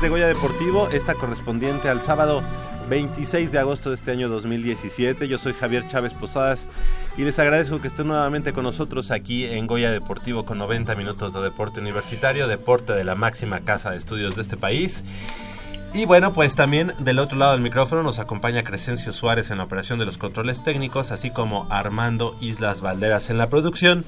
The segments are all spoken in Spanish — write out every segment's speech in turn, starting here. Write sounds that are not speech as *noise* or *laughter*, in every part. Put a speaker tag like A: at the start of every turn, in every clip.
A: De Goya Deportivo, esta correspondiente al sábado 26 de agosto de este año 2017. Yo soy Javier Chávez Posadas y les agradezco que estén nuevamente con nosotros aquí en Goya Deportivo con 90 minutos de deporte universitario, deporte de la máxima casa de estudios de este país. Y bueno, pues también del otro lado del micrófono nos acompaña Crescencio Suárez en la operación de los controles técnicos, así como Armando Islas Valderas en la producción.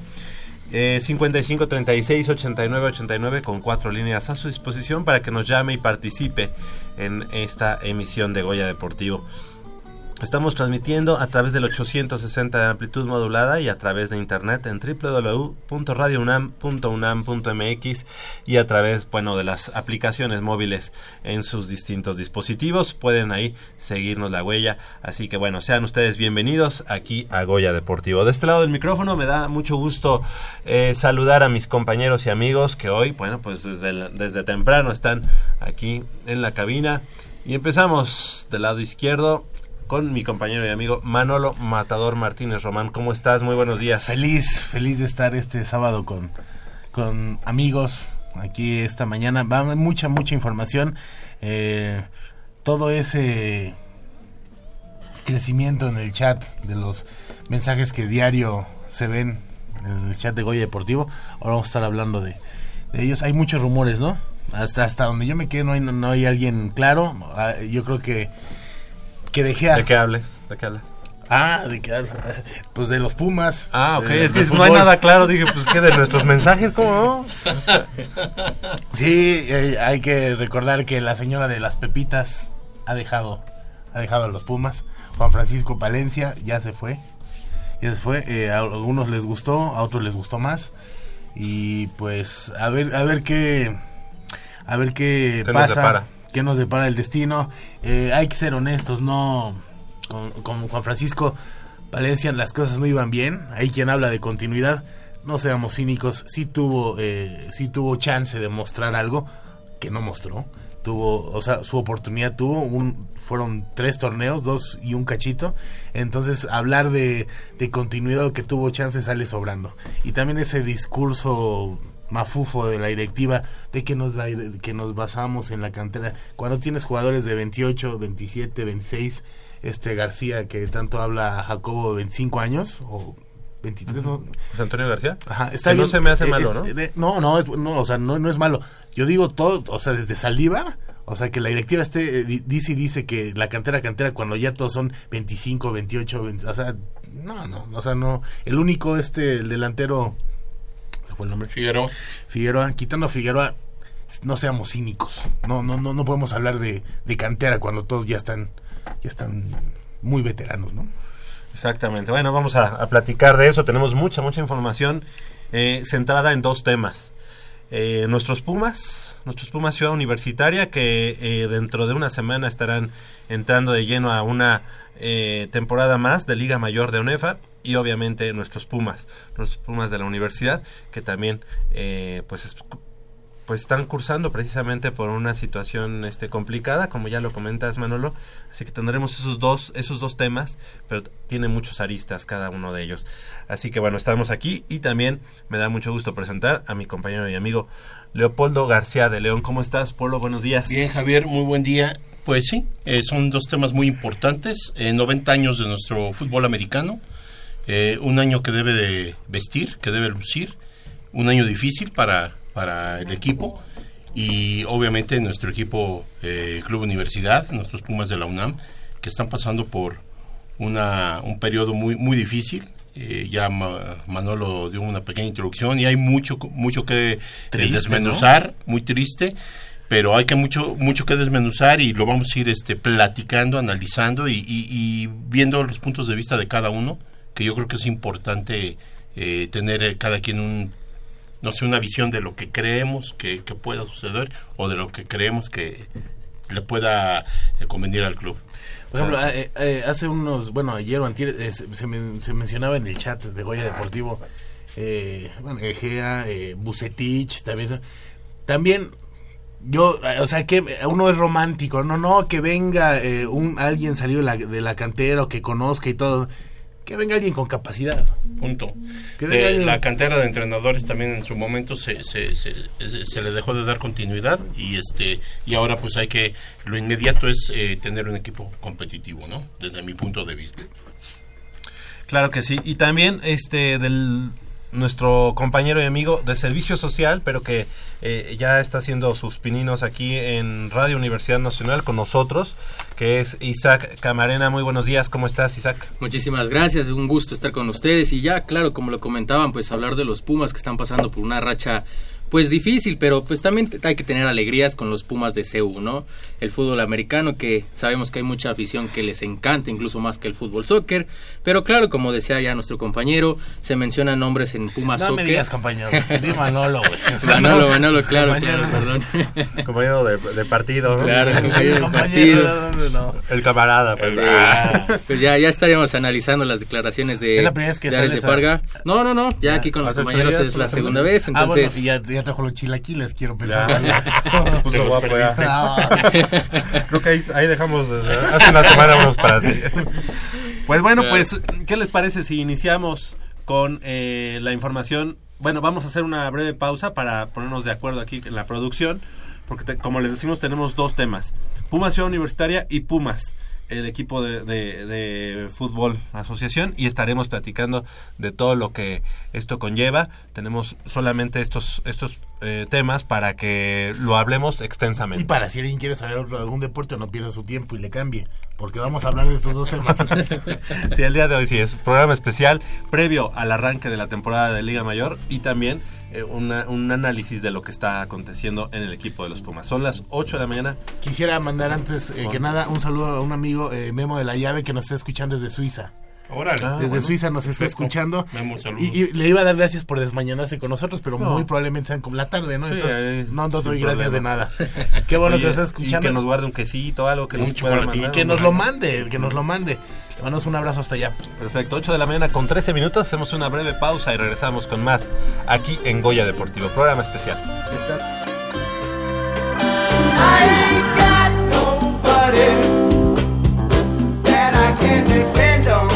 A: 55 36 89 89 con cuatro líneas a su disposición para que nos llame y participe en esta emisión de Goya Deportivo. Estamos transmitiendo a través del 860 de amplitud modulada y a través de internet en www.radiounam.unam.mx y a través, bueno, de las aplicaciones móviles en sus distintos dispositivos. Pueden ahí seguirnos la huella. Así que bueno, sean ustedes bienvenidos aquí a Goya Deportivo. De este lado del micrófono me da mucho gusto eh, saludar a mis compañeros y amigos que hoy, bueno, pues desde, desde temprano están aquí en la cabina. Y empezamos del lado izquierdo con mi compañero y amigo Manolo Matador Martínez Román. ¿Cómo estás? Muy buenos días.
B: Feliz, feliz de estar este sábado con, con amigos aquí esta mañana. Va mucha, mucha información. Eh, todo ese crecimiento en el chat de los mensajes que diario se ven en el chat de Goya Deportivo. Ahora vamos a estar hablando de, ellos. Hay muchos rumores, ¿no? Hasta, hasta donde yo me quedo no hay, no hay alguien claro. Ah, yo creo que que dejé
A: ¿De qué hables? ¿De qué hablas?
B: Ah, de qué pues de los Pumas.
A: Ah, ok, es que no hay nada claro, dije, pues que de nuestros mensajes, ¿cómo no? *laughs*
B: sí, eh, hay que recordar que la señora de las Pepitas ha dejado, ha dejado a los Pumas. Juan Francisco Palencia ya se fue, ya se fue, eh, a algunos les gustó, a otros les gustó más. Y pues, a ver, a ver qué, a ver qué, ¿Qué pasa qué nos depara el destino. Eh, hay que ser honestos, no con, Juan Francisco Valencia las cosas no iban bien. Hay quien habla de continuidad. No seamos cínicos, sí tuvo, eh, tuvo chance de mostrar algo que no mostró, tuvo, o sea, su oportunidad tuvo, un, fueron tres torneos, dos y un cachito, entonces hablar de, de continuidad que tuvo chance sale sobrando. Y también ese discurso mafufo de la directiva de que nos, que nos basamos en la cantera, cuando tienes jugadores de 28, 27, 26, este García que tanto habla Jacobo de 25 años, o 23, ¿no?
A: Antonio García?
B: Ajá, está
A: que no se me hace
B: Eh,
A: malo, ¿no?
B: de- no, no, es, no, o sea, no, no es malo. Yo digo todo, o sea, desde Saldívar, o sea, que la directiva esté, eh, di- dice y dice que la cantera, cantera, cuando ya todos son 25, 28, 20, o sea, no, no, o sea, no. El único, este, el delantero, fue el nombre.
C: Figueroa.
B: Figueroa, quitando a Figueroa, no seamos cínicos. No, no, no, no podemos hablar de, de cantera cuando todos ya están, ya están muy veteranos, ¿no?
A: Exactamente. Bueno, vamos a, a platicar de eso. Tenemos mucha, mucha información eh, centrada en dos temas. Eh, nuestros Pumas, nuestros Pumas Ciudad Universitaria, que eh, dentro de una semana estarán entrando de lleno a una eh, temporada más de Liga Mayor de UNEFA. Y obviamente nuestros Pumas, nuestros Pumas de la universidad, que también eh, pues es- pues están cursando precisamente por una situación este complicada, como ya lo comentas Manolo, así que tendremos esos dos esos dos temas, pero tiene muchos aristas cada uno de ellos. Así que bueno, estamos aquí y también me da mucho gusto presentar a mi compañero y amigo Leopoldo García de León. ¿Cómo estás, Polo? Buenos días.
C: Bien, Javier, muy buen día. Pues sí, eh, son dos temas muy importantes. Eh, 90 años de nuestro fútbol americano, eh, un año que debe de vestir, que debe lucir, un año difícil para, para el equipo y obviamente nuestro equipo eh, Club Universidad, nuestros Pumas de la UNAM, que están pasando por una, un periodo muy, muy difícil. Eh, ya Ma- Manolo dio una pequeña introducción y hay mucho, mucho que eh,
A: Triste,
C: desmenuzar, muy triste, pero hay que mucho, mucho que desmenuzar y lo vamos a ir este, platicando, analizando y, y- y viendo los puntos de vista de cada uno, que yo creo que es importante eh, tener eh, cada quien un, no sé, una visión de lo que creemos que, que pueda suceder o de lo que creemos que le pueda eh, convenir al club.
B: Por ejemplo, eh, hace unos, bueno, ayer o antier, eh, se, se men- se mencionaba en el chat de Goya Deportivo, bueno, Egea, Bucetich, también, también yo, o sea, que uno es romántico, no, no, que venga un alguien salido de la, de la cantera o que conozca y todo, que venga alguien con capacidad.
C: Punto.
B: Que
C: De
B: venga alguien-
C: la cantera de entrenadores también en su momento se, se, se, se- se le dejó de dar continuidad y este y ahora pues hay que lo inmediato es eh, tener un equipo competitivo, ¿no? Desde mi punto de vista.
A: Claro que sí. Y también este del nuestro compañero y amigo de servicio social, pero que eh, ya está haciendo sus pininos aquí en Radio Universidad Nacional con nosotros, que es Isaac Camarena. Muy buenos días, ¿cómo estás, Isaac?
D: Muchísimas gracias, un gusto estar con ustedes y ya, claro, como lo comentaban, pues hablar de los Pumas que están pasando por una racha pues difícil, pero pues también hay que tener alegrías con los Pumas de CEU, ¿no? El fútbol americano que sabemos que hay mucha afición que les encanta, incluso más que el fútbol soccer, pero claro, como decía ya nuestro compañero, se mencionan nombres en Pumas
B: No me
D: soccer.
B: digas, compañero, di Manolo, güey. *laughs* O sea,
D: Manolo,
B: no-
D: Manolo, claro,
B: compañero,
D: claro, perdón. *laughs*
A: Compañero de, de partido, ¿no?
D: Claro, *laughs* compañero
B: compañero,
D: partido.
B: no, no, no.
A: El camarada, pues. Ah.
D: pues ya, ya estaríamos analizando las declaraciones de,
B: ¿Es la primera vez que
D: de Ares de Parga. No, no, no, ya aquí con los
A: ¿Hace ocho
D: compañeros
A: días
D: es la segunda vez,
B: Ah, bueno,
D: entonces...
B: y ya, ya trajo los chilaquiles, quiero pensar. *laughs*
A: Puso guapo. *laughs*
B: Ah,
A: Creo que ahí, ahí dejamos hace una semana unos para ti. Pues bueno, pues, ¿qué les parece si iniciamos con eh, la información? Bueno, vamos a hacer una breve pausa para ponernos de acuerdo aquí en la producción, porque te- como les decimos tenemos dos temas, Pumas Ciudad Universitaria y Pumas, el equipo de, de- de fútbol asociación, y estaremos platicando de todo lo que esto conlleva. Tenemos solamente estos, estos eh, temas para que lo hablemos extensamente.
B: Y para si alguien quiere saber otro- algún deporte, no pierda su tiempo y le cambie. Porque vamos a hablar de estos dos temas. *laughs*
A: Sí, el día de hoy sí es programa especial previo al arranque de la temporada de Liga Mayor y también una- un análisis de lo que está aconteciendo en el equipo de los Pumas. Son las 8 de la mañana.
B: Quisiera mandar antes eh, que nada un saludo a un amigo eh, Memo de la Llave que nos está escuchando desde Suiza.
C: Órale.
A: Ah,
B: desde Suiza nos está escuchando. Y, y, le iba a dar gracias por desmañanarse con nosotros, pero muy probablemente sean como la tarde, ¿no? Entonces,
A: eh,
B: no,
A: no
B: doy gracias de nada. Qué bueno
A: Oye,
B: que nos está escuchando.
A: Y que nos guarde un quesito, algo que nos pueda mandar, Y
B: que nos lo mande, que nos lo mande. Te mandamos un abrazo hasta allá.
A: Perfecto, 8 de la mañana con 13 minutos, hacemos una breve pausa y regresamos con más aquí en Goya Deportivo, programa especial.
B: Está.
E: I got nobody that I can depend on.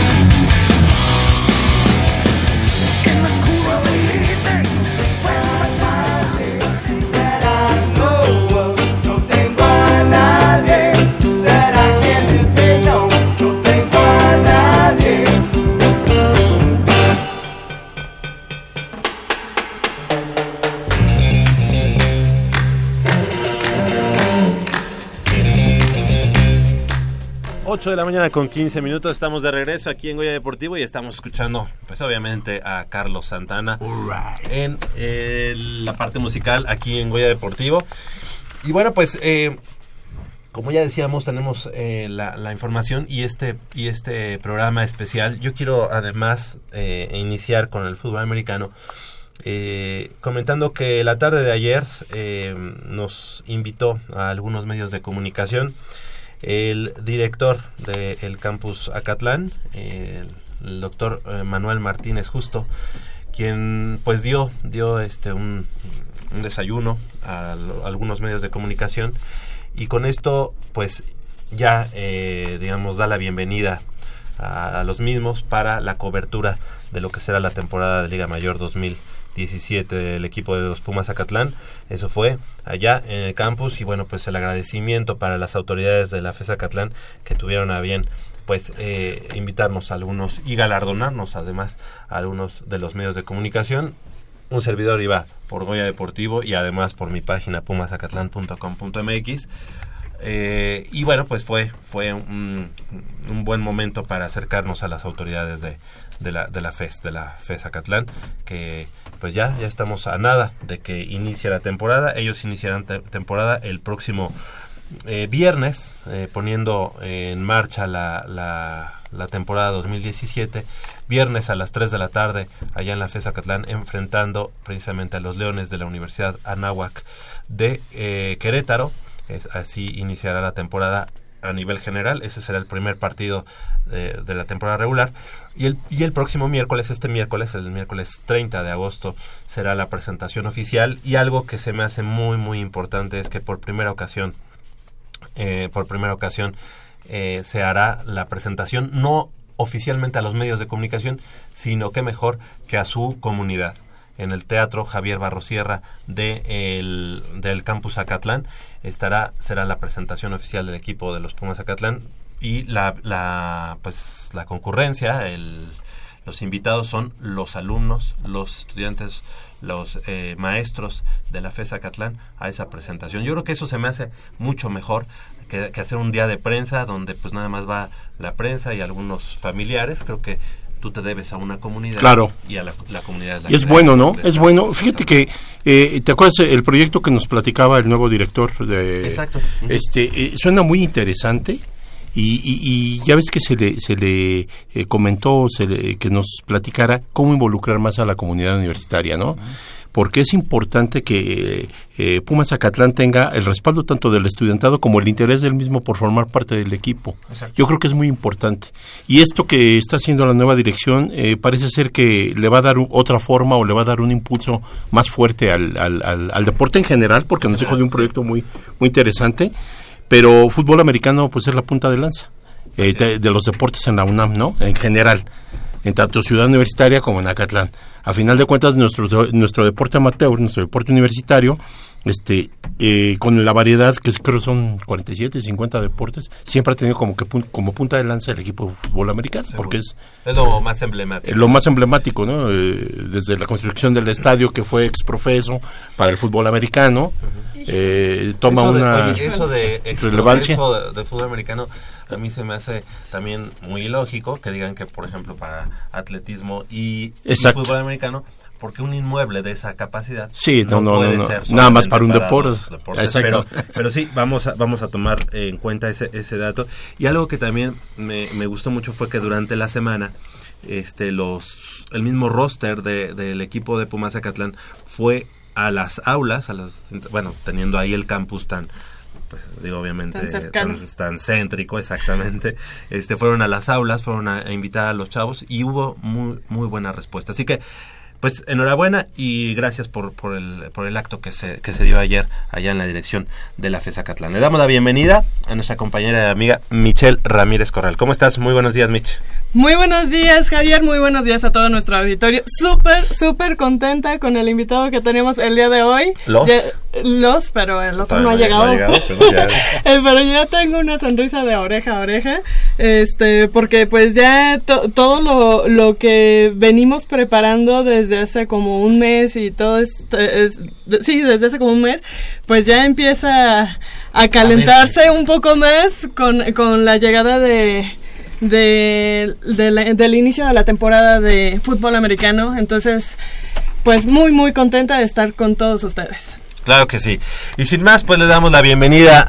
A: La mañana con 15 minutos, estamos de regreso aquí en Goya Deportivo y estamos escuchando, pues obviamente, a Carlos Santana en eh, la parte musical aquí en Goya Deportivo. Y bueno, pues, eh, como ya decíamos, tenemos eh, la, información y este, y este programa especial. Yo quiero además iniciar con el fútbol americano. comentando que la tarde de ayer nos invitó a algunos medios de comunicación el director del campus Acatlán, el, doctor eh, Manuel Martínez Justo, quien pues dio, dio este un, desayuno a, algunos medios de comunicación. Y con esto pues ya eh, digamos da la bienvenida a, los mismos para la cobertura de lo que será la temporada de Liga Mayor 2000 17 del equipo de los Pumas Acatlán. Eso fue allá en el campus y bueno, pues el agradecimiento para las autoridades de la FES Acatlán que tuvieron a bien pues eh, invitarnos a algunos y galardonarnos además a algunos de los medios de comunicación. Un servidor iba por Goya Deportivo y además por mi página pumasacatlán.com.mx. Eh, y bueno, pues fue, fue un, buen momento para acercarnos a las autoridades de, de la, de la FES, de la FES Acatlán, que pues ya, ya estamos a nada de que inicie la temporada. Ellos iniciarán temporada el próximo eh, viernes, eh, poniendo en marcha la, la, la, temporada 2017. Viernes a las 3 de la tarde, allá en la FES Acatlán, enfrentando precisamente a los Leones de la Universidad Anáhuac de eh, Querétaro. así iniciará la temporada a nivel general. Ese será el primer partido de, la temporada regular. Y el, y el próximo miércoles, este miércoles, el miércoles 30 de agosto, será la presentación oficial. Y algo que se me hace muy, muy importante es que por primera ocasión, eh, por primera ocasión, eh, se hará la presentación no oficialmente a los medios de comunicación, sino que mejor que a su comunidad en el Teatro Javier Barrosierra de el, del Campus Acatlán. Estará, será la presentación oficial del equipo de los Pumas Acatlán y la, la, pues, la concurrencia, el, los invitados son los alumnos, los estudiantes, los eh, maestros de la FESA Catlán a esa presentación. Yo creo que eso se me hace mucho mejor que, hacer un día de prensa donde pues nada más va la prensa y algunos familiares. Creo que tú te debes a una comunidad
C: claro.
A: y a la, comunidad.
C: y es bueno, ¿no? Es bueno. Fíjate que, eh, ¿te acuerdas el proyecto que nos platicaba el nuevo director? de
A: Exacto.
C: Este, eh, suena muy interesante. Y, y, ya ves que se le, se le eh, comentó se le, que nos platicara cómo involucrar más a la comunidad universitaria, ¿no? Porque es importante que eh, Pumas Acatlán tenga el respaldo tanto del estudiantado como el interés del mismo por formar parte del equipo. Yo creo que es muy importante. Y esto que está haciendo la nueva dirección eh, parece ser que le va a dar otra forma o le va a dar un impulso más fuerte al, al, al, al deporte en general, porque nos dejó de un proyecto muy, muy interesante pero fútbol americano pues es la punta de lanza eh, de, los deportes en la UNAM, ¿no? En general, en tanto Ciudad Universitaria como en Acatlán. A final de cuentas, nuestro, nuestro deporte amateur, nuestro deporte universitario, este eh, con la variedad que creo son 47, 50 deportes, siempre ha tenido como que como punta de lanza el equipo de fútbol americano, porque es,
A: es lo más emblemático.
C: Lo más emblemático, ¿no? Eh, desde la construcción del estadio que fue exprofeso para el fútbol americano, eh, toma una
A: eso de,
C: relevancia.
A: de, fútbol americano a mí se me hace también muy lógico que digan que, por ejemplo, para atletismo y, fútbol americano, porque un inmueble de esa capacidad
C: sí, no, no, no, nada más para un deporte.
A: Exacto. Pero, sí, vamos a, vamos a tomar en cuenta ese, ese dato. Y algo que también me, me gustó mucho fue que durante la semana este los el mismo roster de, del equipo de Pumas Acatlán fue a las aulas, a las bueno, teniendo ahí el campus tan pues digo obviamente tan, céntrico exactamente este fueron a las aulas fueron a, invitar a los chavos y hubo muy muy buena respuesta así que pues enhorabuena y gracias por, por, el, por el acto que se, que se dio ayer allá en la dirección de la FESA Catlán. Le damos la bienvenida a nuestra compañera y amiga Michelle Ramírez Corral. ¿Cómo estás? Muy buenos días, Mich.
F: Muy buenos días, Javier. Muy buenos días a todo nuestro auditorio. Súper, súper contenta con el invitado que tenemos el día de hoy.
A: Los.
F: Los, pero el otro no ha llegado. *laughs* Eh, pero, ya... tengo una sonrisa de oreja a oreja. Este, porque pues ya todo lo, lo que venimos preparando desde hace como un mes y todo es, sí, desde hace como un mes, pues ya empieza a calentarse un poco más con, con la llegada de de, del inicio de la temporada de fútbol americano. Entonces, pues muy, muy contenta de estar con todos ustedes.
A: Claro que sí. Y sin más, pues le damos la bienvenida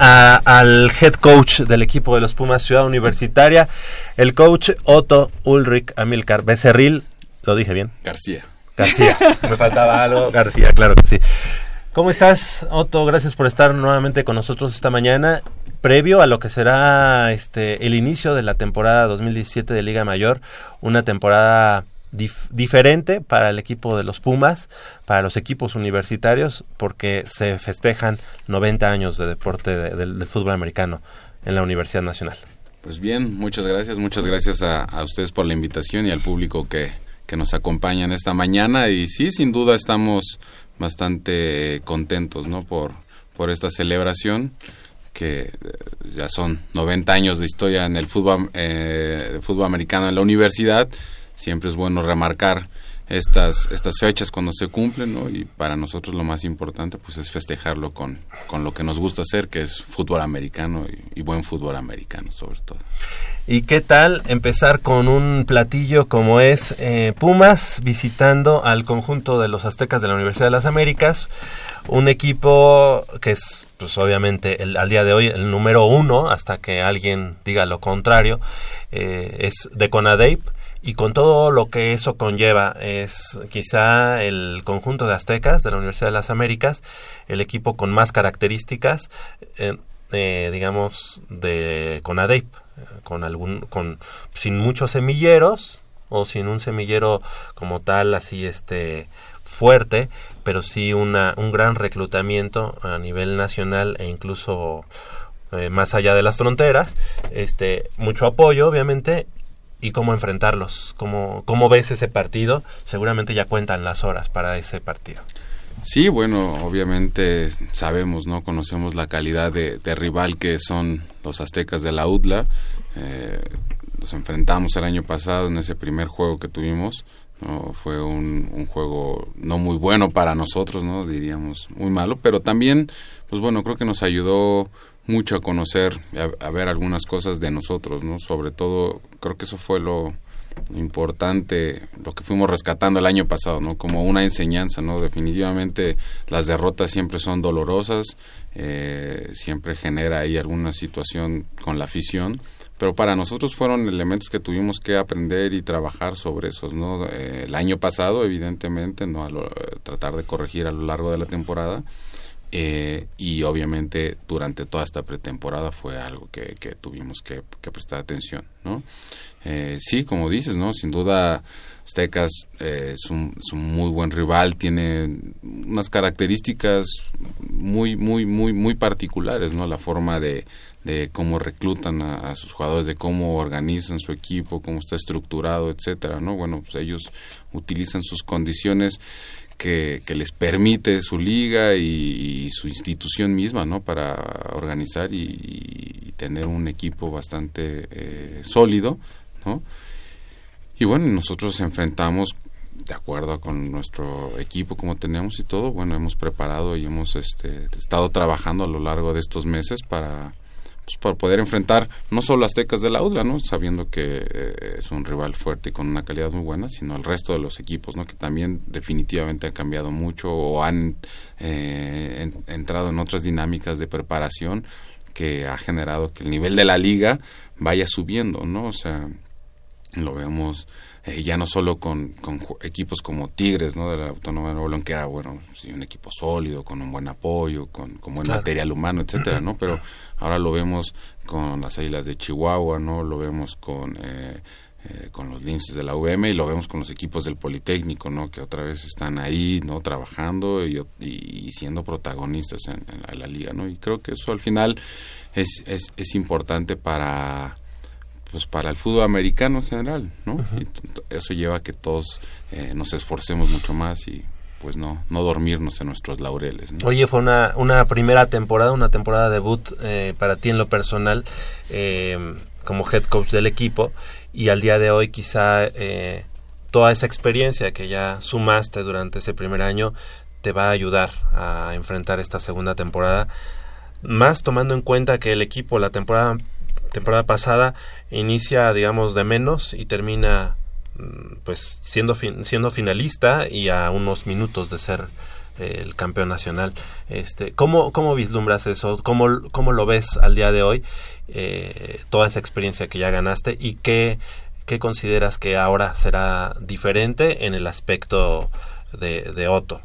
A: al head coach del equipo de los Pumas Ciudad Universitaria, el coach Otto Ulrich Amilcar Becerril. ¿Lo dije bien?
G: García.
A: García. *laughs* Me faltaba algo. García, claro que sí. ¿Cómo estás, Otto? Gracias por estar nuevamente con nosotros esta mañana previo a lo que será este el inicio de la temporada 2017 de Liga Mayor, una temporada diferente para el equipo de los Pumas, para los equipos universitarios, porque se festejan 90 años de deporte del fútbol americano en la Universidad Nacional.
G: Pues bien, muchas gracias, muchas gracias a, ustedes por la invitación y al público que, que nos acompañan esta mañana y sí, sin duda estamos bastante contentos, ¿no? Por, por esta celebración que eh, ya son 90 años de historia en el fútbol, eh, fútbol americano en la universidad, siempre es bueno remarcar estas, estas fechas cuando se cumplen, ¿no? Y para nosotros lo más importante pues es festejarlo con, con lo que nos gusta hacer, que es fútbol americano y, buen fútbol americano sobre todo.
A: ¿Y qué tal empezar con un platillo como es eh, Pumas visitando al conjunto de los aztecas de la Universidad de las Américas? Un equipo que es pues obviamente el, al día de hoy el número uno, hasta que alguien diga lo contrario, eh, es de Conadeip y con todo lo que eso conlleva es quizá el conjunto de aztecas de la Universidad de las Américas, el equipo con más características, eh, eh, digamos, de Conadeip, con algún, con sin muchos semilleros o sin un semillero como tal así este fuerte, pero sí una, un gran reclutamiento a nivel nacional e incluso eh, más allá de las fronteras, este, mucho apoyo obviamente y cómo enfrentarlos, cómo, cómo ves ese partido, seguramente ya cuentan las horas para ese partido.
G: Sí, bueno, obviamente sabemos, ¿no? Conocemos la calidad de, rival que son los aztecas de la UDLA. Eh, nos enfrentamos el año pasado en ese primer juego que tuvimos fue un, juego no muy bueno para nosotros, ¿no? Diríamos muy malo, pero también, pues bueno, creo que nos ayudó mucho a conocer, a, a ver algunas cosas de nosotros, ¿no? Sobre todo, creo que eso fue lo importante, lo que fuimos rescatando el año pasado, ¿no? Como una enseñanza, ¿no? Definitivamente las derrotas siempre son dolorosas, eh, siempre genera ahí alguna situación con la afición, pero para nosotros fueron elementos que tuvimos que aprender y trabajar sobre esos, ¿no? Eh, el año pasado, evidentemente, no tratar de corregir a lo largo de la temporada eh, y obviamente durante toda esta pretemporada fue algo que, tuvimos que, prestar atención, ¿no? Eh, sí, como dices, ¿no? Sin duda Aztecas es un, es, un, muy buen rival, tiene unas características muy, muy, muy, muy particulares, ¿no? La forma de, de cómo reclutan a, sus jugadores, de cómo organizan su equipo, cómo está estructurado, etcétera, ¿no? Bueno, pues ellos utilizan sus condiciones que, que les permite su liga y, su institución misma, ¿no? Para organizar y, tener un equipo bastante eh, sólido, ¿no? Y bueno, nosotros enfrentamos de acuerdo con nuestro equipo como tenemos y todo, bueno, hemos preparado y hemos este, estado trabajando a lo largo de estos meses para pues, para poder enfrentar no solo Aztecas de la UDLA, ¿no? sabiendo que eh, es un rival fuerte y con una calidad muy buena, sino el resto de los equipos, ¿no? que también definitivamente han cambiado mucho o han eh, entrado en otras dinámicas de preparación que ha generado que el nivel de la liga vaya subiendo, ¿no? O sea, lo vemos eh, ya no solo con, equipos como Tigres, ¿no? De la Autónoma de Nuevo León, que era, bueno, sí, un equipo sólido, con un buen apoyo, con, buen material humano, etcétera, ¿no? Pero ahora lo vemos con las Águilas de Chihuahua, ¿no? Lo vemos con... Eh, eh, con los linces de la UM y lo vemos con los equipos del Politécnico, ¿no? Que otra vez están ahí, ¿no? Trabajando y, siendo protagonistas en, la, en, la, liga, ¿no? Y creo que eso al final es, es, es importante para pues para el fútbol americano en general, ¿no? eso lleva a que todos eh, nos esforcemos mucho más y pues no no dormirnos en nuestros laureles.
A: Oye, fue una, una primera temporada, una temporada debut eh, para ti en lo personal eh, como head coach del equipo y al día de hoy quizá toda esa experiencia que ya sumaste durante ese primer año te va a ayudar a enfrentar esta segunda temporada más tomando en cuenta que el equipo la temporada temporada pasada inicia, digamos, de menos y termina pues siendo siendo finalista y a unos minutos de ser eh, el campeón nacional. Este, ¿cómo, ¿Cómo vislumbras eso? ¿Cómo, cómo lo ves al día de hoy? Eh, toda esa experiencia que ya ganaste y qué, qué consideras que ahora será diferente en el aspecto de, de Otto.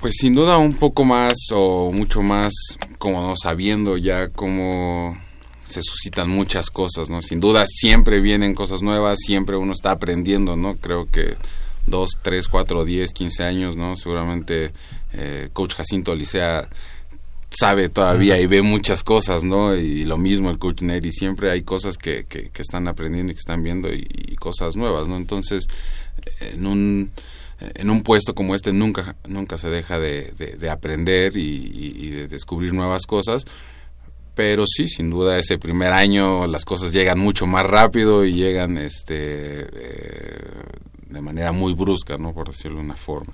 G: Pues sin duda un poco más o mucho más como sabiendo ya cómo se suscitan muchas cosas, ¿no? Sin duda siempre vienen cosas nuevas, siempre uno está aprendiendo, ¿no? Creo que dos, tres, cuatro, diez, quince años, ¿no? Seguramente eh, Coach Jacinto Licea sabe todavía y ve muchas cosas, ¿no? Y lo mismo el Coach Neri, siempre hay cosas que, que, están aprendiendo y que están viendo y, cosas nuevas, ¿no? Entonces, en un en un puesto como este nunca nunca se deja de, de, aprender y, y, de descubrir nuevas cosas pero sí, sin duda ese primer año las cosas llegan mucho más rápido y llegan este eh, de manera muy brusca, ¿no? Por decirlo de una forma.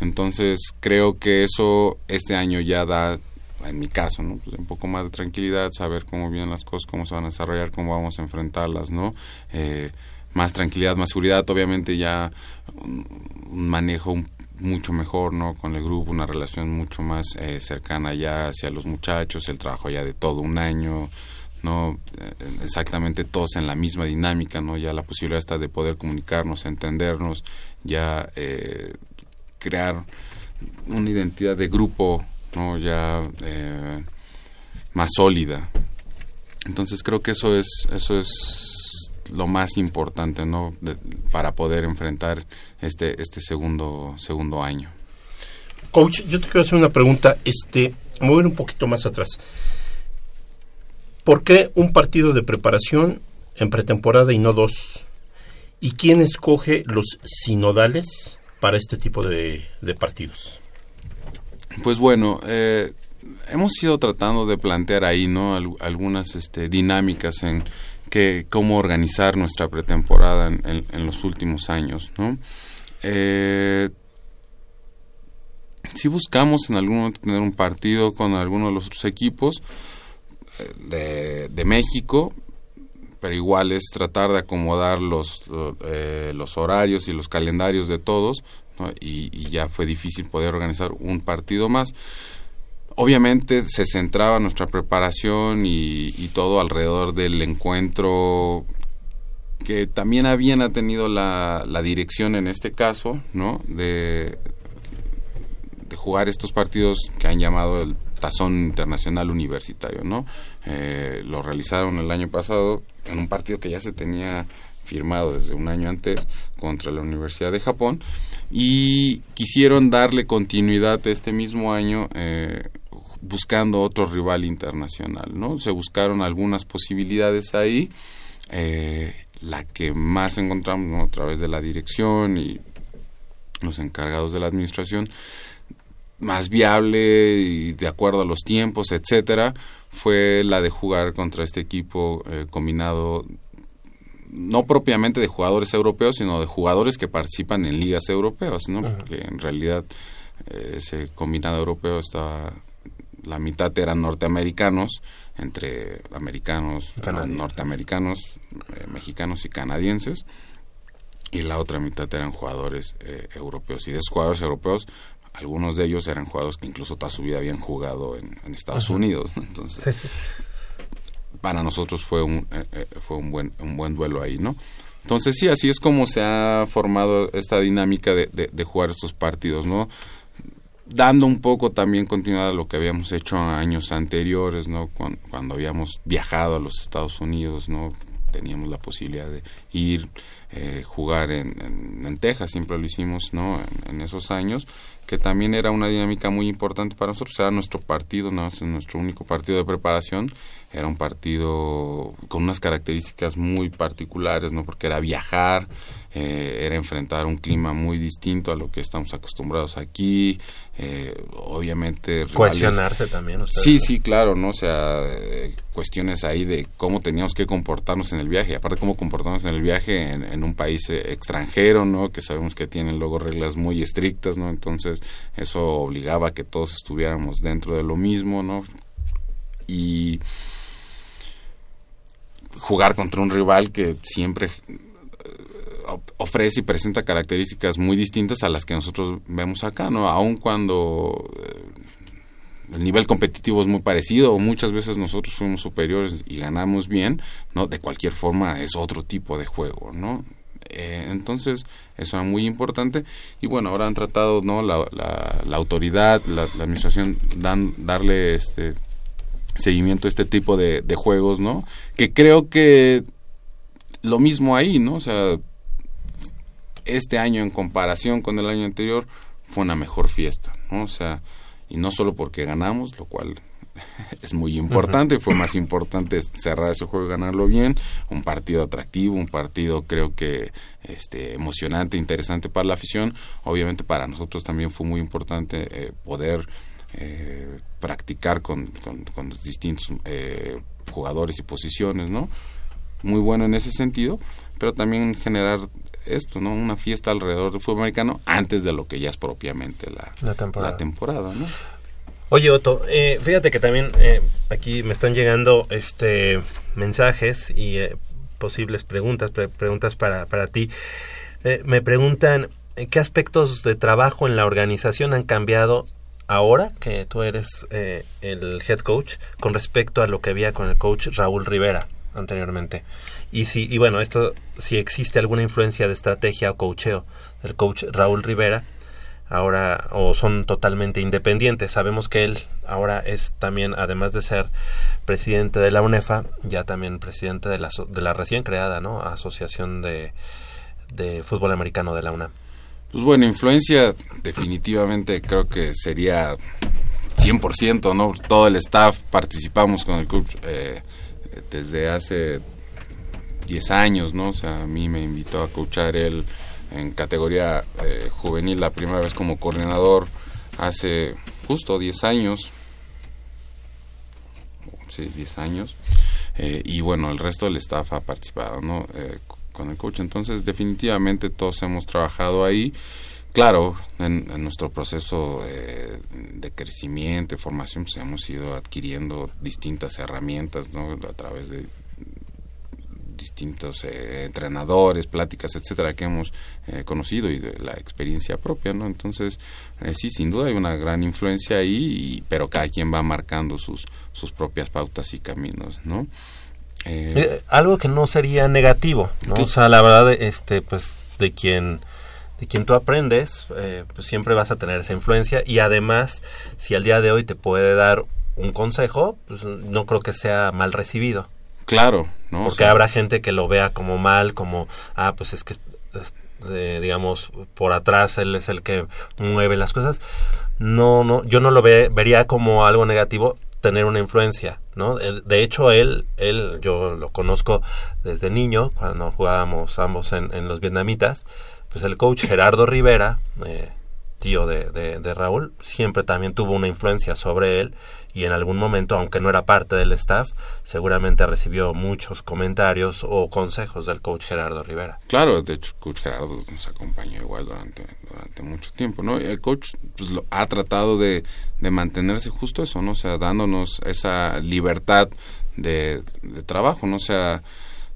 G: Entonces creo que eso este año ya da, en mi caso, ¿no? Pues un poco más de tranquilidad, saber cómo vienen las cosas, cómo se van a desarrollar, cómo vamos a enfrentarlas, ¿no? Eh, más tranquilidad, más seguridad, obviamente ya un, manejo un mucho mejor, ¿no? Con el grupo, una relación mucho más eh, cercana ya hacia los muchachos, el trabajo ya de todo un año, ¿no? Eh, exactamente todos en la misma dinámica, ¿no? Ya la posibilidad está de poder comunicarnos, entendernos, ya eh, crear una identidad de grupo, ¿no? Ya más sólida. Entonces creo que eso es, eso es lo más importante no para poder enfrentar este este segundo segundo año.
C: Coach yo te quiero hacer una pregunta este mover un poquito más atrás. ¿por qué un partido de preparación en pretemporada y no dos y quién escoge los sinodales para este tipo de, partidos
G: pues bueno eh, hemos ido tratando de plantear ahí no algunas este, dinámicas en que cómo organizar nuestra pretemporada en, los últimos años, ¿no? Eh, si buscamos en algún momento tener un partido con alguno de los otros equipos eh, de, México, pero igual es tratar de acomodar los, eh, los horarios y los calendarios de todos, y, ya fue difícil poder organizar un partido más. Obviamente se centraba nuestra preparación y, todo alrededor del encuentro que también habían tenido la, dirección en este caso, ¿no? De, de jugar estos partidos que han llamado el Tazón Internacional Universitario, ¿no? Eh, lo realizaron el año pasado en un partido que ya se tenía firmado desde un año antes contra la Universidad de Japón y quisieron darle continuidad este mismo año eh, buscando otro rival internacional, ¿no? Se buscaron algunas posibilidades ahí, eh, la que más encontramos a través de la dirección y los encargados de la administración, más viable y de acuerdo a los tiempos, etcétera, fue la de jugar contra este equipo eh, combinado no propiamente de jugadores europeos, sino de jugadores que participan en ligas europeas, ¿no? Porque en realidad eh, ese combinado europeo estaba la mitad eran norteamericanos, entre americanos, norteamericanos, eh, mexicanos y canadienses, y la otra mitad eran jugadores eh, europeos. Y de esos jugadores europeos, algunos de ellos eran jugadores que incluso toda su vida habían jugado en, Estados Unidos. Entonces, para nosotros fue un, eh, fue un buen, un buen duelo ahí, ¿no? Entonces sí, así es como se ha formado esta dinámica de, de jugar estos partidos, ¿no? Dando un poco también continuidad a lo que habíamos hecho años anteriores, ¿no? Cuando, habíamos viajado a los Estados Unidos, ¿no? Teníamos la posibilidad de ir, eh, jugar en, en, Texas, siempre lo hicimos, ¿no? En, esos años, que también era una dinámica muy importante para nosotros, era nuestro partido, ¿no? Es nuestro único partido de preparación, era un partido con unas características muy particulares, ¿no? Porque era viajar, eh, era enfrentar un clima muy distinto a lo que estamos acostumbrados aquí, eh, obviamente...
A: Cuestionarse también.
G: Sí, sí, claro, ¿no? O sea, eh, cuestiones ahí de cómo teníamos que comportarnos en el viaje, aparte cómo comportarnos en el viaje en, un país extranjero, ¿no? Que sabemos que tienen luego reglas muy estrictas, ¿no? Entonces eso obligaba a que todos estuviéramos dentro de lo mismo, ¿no? Y jugar contra un rival que siempre ofrece y presenta características muy distintas a las que nosotros vemos acá, ¿no? Aun cuando eh, el nivel competitivo es muy parecido, o muchas veces nosotros fuimos superiores y ganamos bien, ¿no? De cualquier forma es otro tipo de juego, ¿no? Eh, entonces, eso es muy importante. Y bueno, ahora han tratado, ¿no? La, la, autoridad, la, administración, dan, darle este seguimiento a este tipo de, de juegos, ¿no? Que creo que lo mismo ahí, ¿no? O sea, este año en comparación con el año anterior fue una mejor fiesta, ¿no? O sea, y no solo porque ganamos, lo cual *laughs* es muy importante, fue más importante cerrar ese juego y ganarlo bien, un partido atractivo, un partido creo que este emocionante, interesante para la afición, obviamente para nosotros también fue muy importante eh, poder eh, practicar con, con, los distintos eh, jugadores y posiciones, ¿no? Muy bueno en ese sentido, pero también generar esto, ¿no? Una fiesta alrededor del fútbol americano antes de lo que ya es propiamente la, la temporada. ¿no?
A: Oye, Otto, eh, fíjate que también eh, aquí me están llegando este mensajes y eh, posibles preguntas, preguntas para, para ti. me preguntan, ¿qué aspectos de trabajo en la organización han cambiado ahora que tú eres el head coach con respecto a lo que había con el coach Raúl Rivera anteriormente? Y si, y bueno, esto, si existe alguna influencia de estrategia o coacheo del coach Raúl Rivera, ahora, o son totalmente independientes. Sabemos que él ahora es también, además de ser presidente de la UNEFA, ya también presidente de la, de la recién creada, ¿no? Asociación de, de Fútbol Americano de la UNAM.
G: Pues bueno, influencia definitivamente creo que sería 100%, ¿no? Todo el staff participamos con el coach eh, desde hace 10 años, ¿no? O sea, a mí me invitó a coachar él en categoría eh, juvenil la primera vez como coordinador hace justo 10 años. Sí, 10 años. Eh, y bueno, el resto del staff ha participado, ¿no? Eh, con el coach. Entonces, definitivamente todos hemos trabajado ahí. Claro, en, nuestro proceso de crecimiento, de formación, pues hemos ido adquiriendo distintas herramientas, ¿no? A través de distintos eh, entrenadores, pláticas, etcétera, que hemos eh, conocido y de la experiencia propia, ¿no? Entonces, eh, sí, sin duda hay una gran influencia ahí, pero cada quien va marcando sus, sus propias pautas y caminos, ¿no?
A: algo que no sería negativo, ¿no? O sea, la verdad, este, pues, de quien de quien tú aprendes, pues siempre vas a tener esa influencia y además, si al día de hoy te puede dar un consejo, pues no creo que sea mal recibido.
G: Claro,
A: ¿no? Porque habrá gente que lo vea como mal, como, ah, pues es que, digamos, por atrás él es el que mueve las cosas. No, no, yo no lo ve, vería como algo negativo tener una influencia, ¿no? De hecho, él, él, yo lo conozco desde niño, cuando jugábamos ambos en, en los vietnamitas, pues el coach Gerardo Rivera, eh, tío de, de, Raúl, siempre también tuvo una influencia sobre él y en algún momento, aunque no era parte del staff, seguramente recibió muchos comentarios o consejos del coach Gerardo Rivera.
G: Claro, de hecho, coach Gerardo nos acompañó igual durante, mucho tiempo, ¿no? El coach pues, lo, ha tratado de, de mantenerse justo eso, ¿no? O sea, dándonos esa libertad de, de trabajo, ¿no? O sea,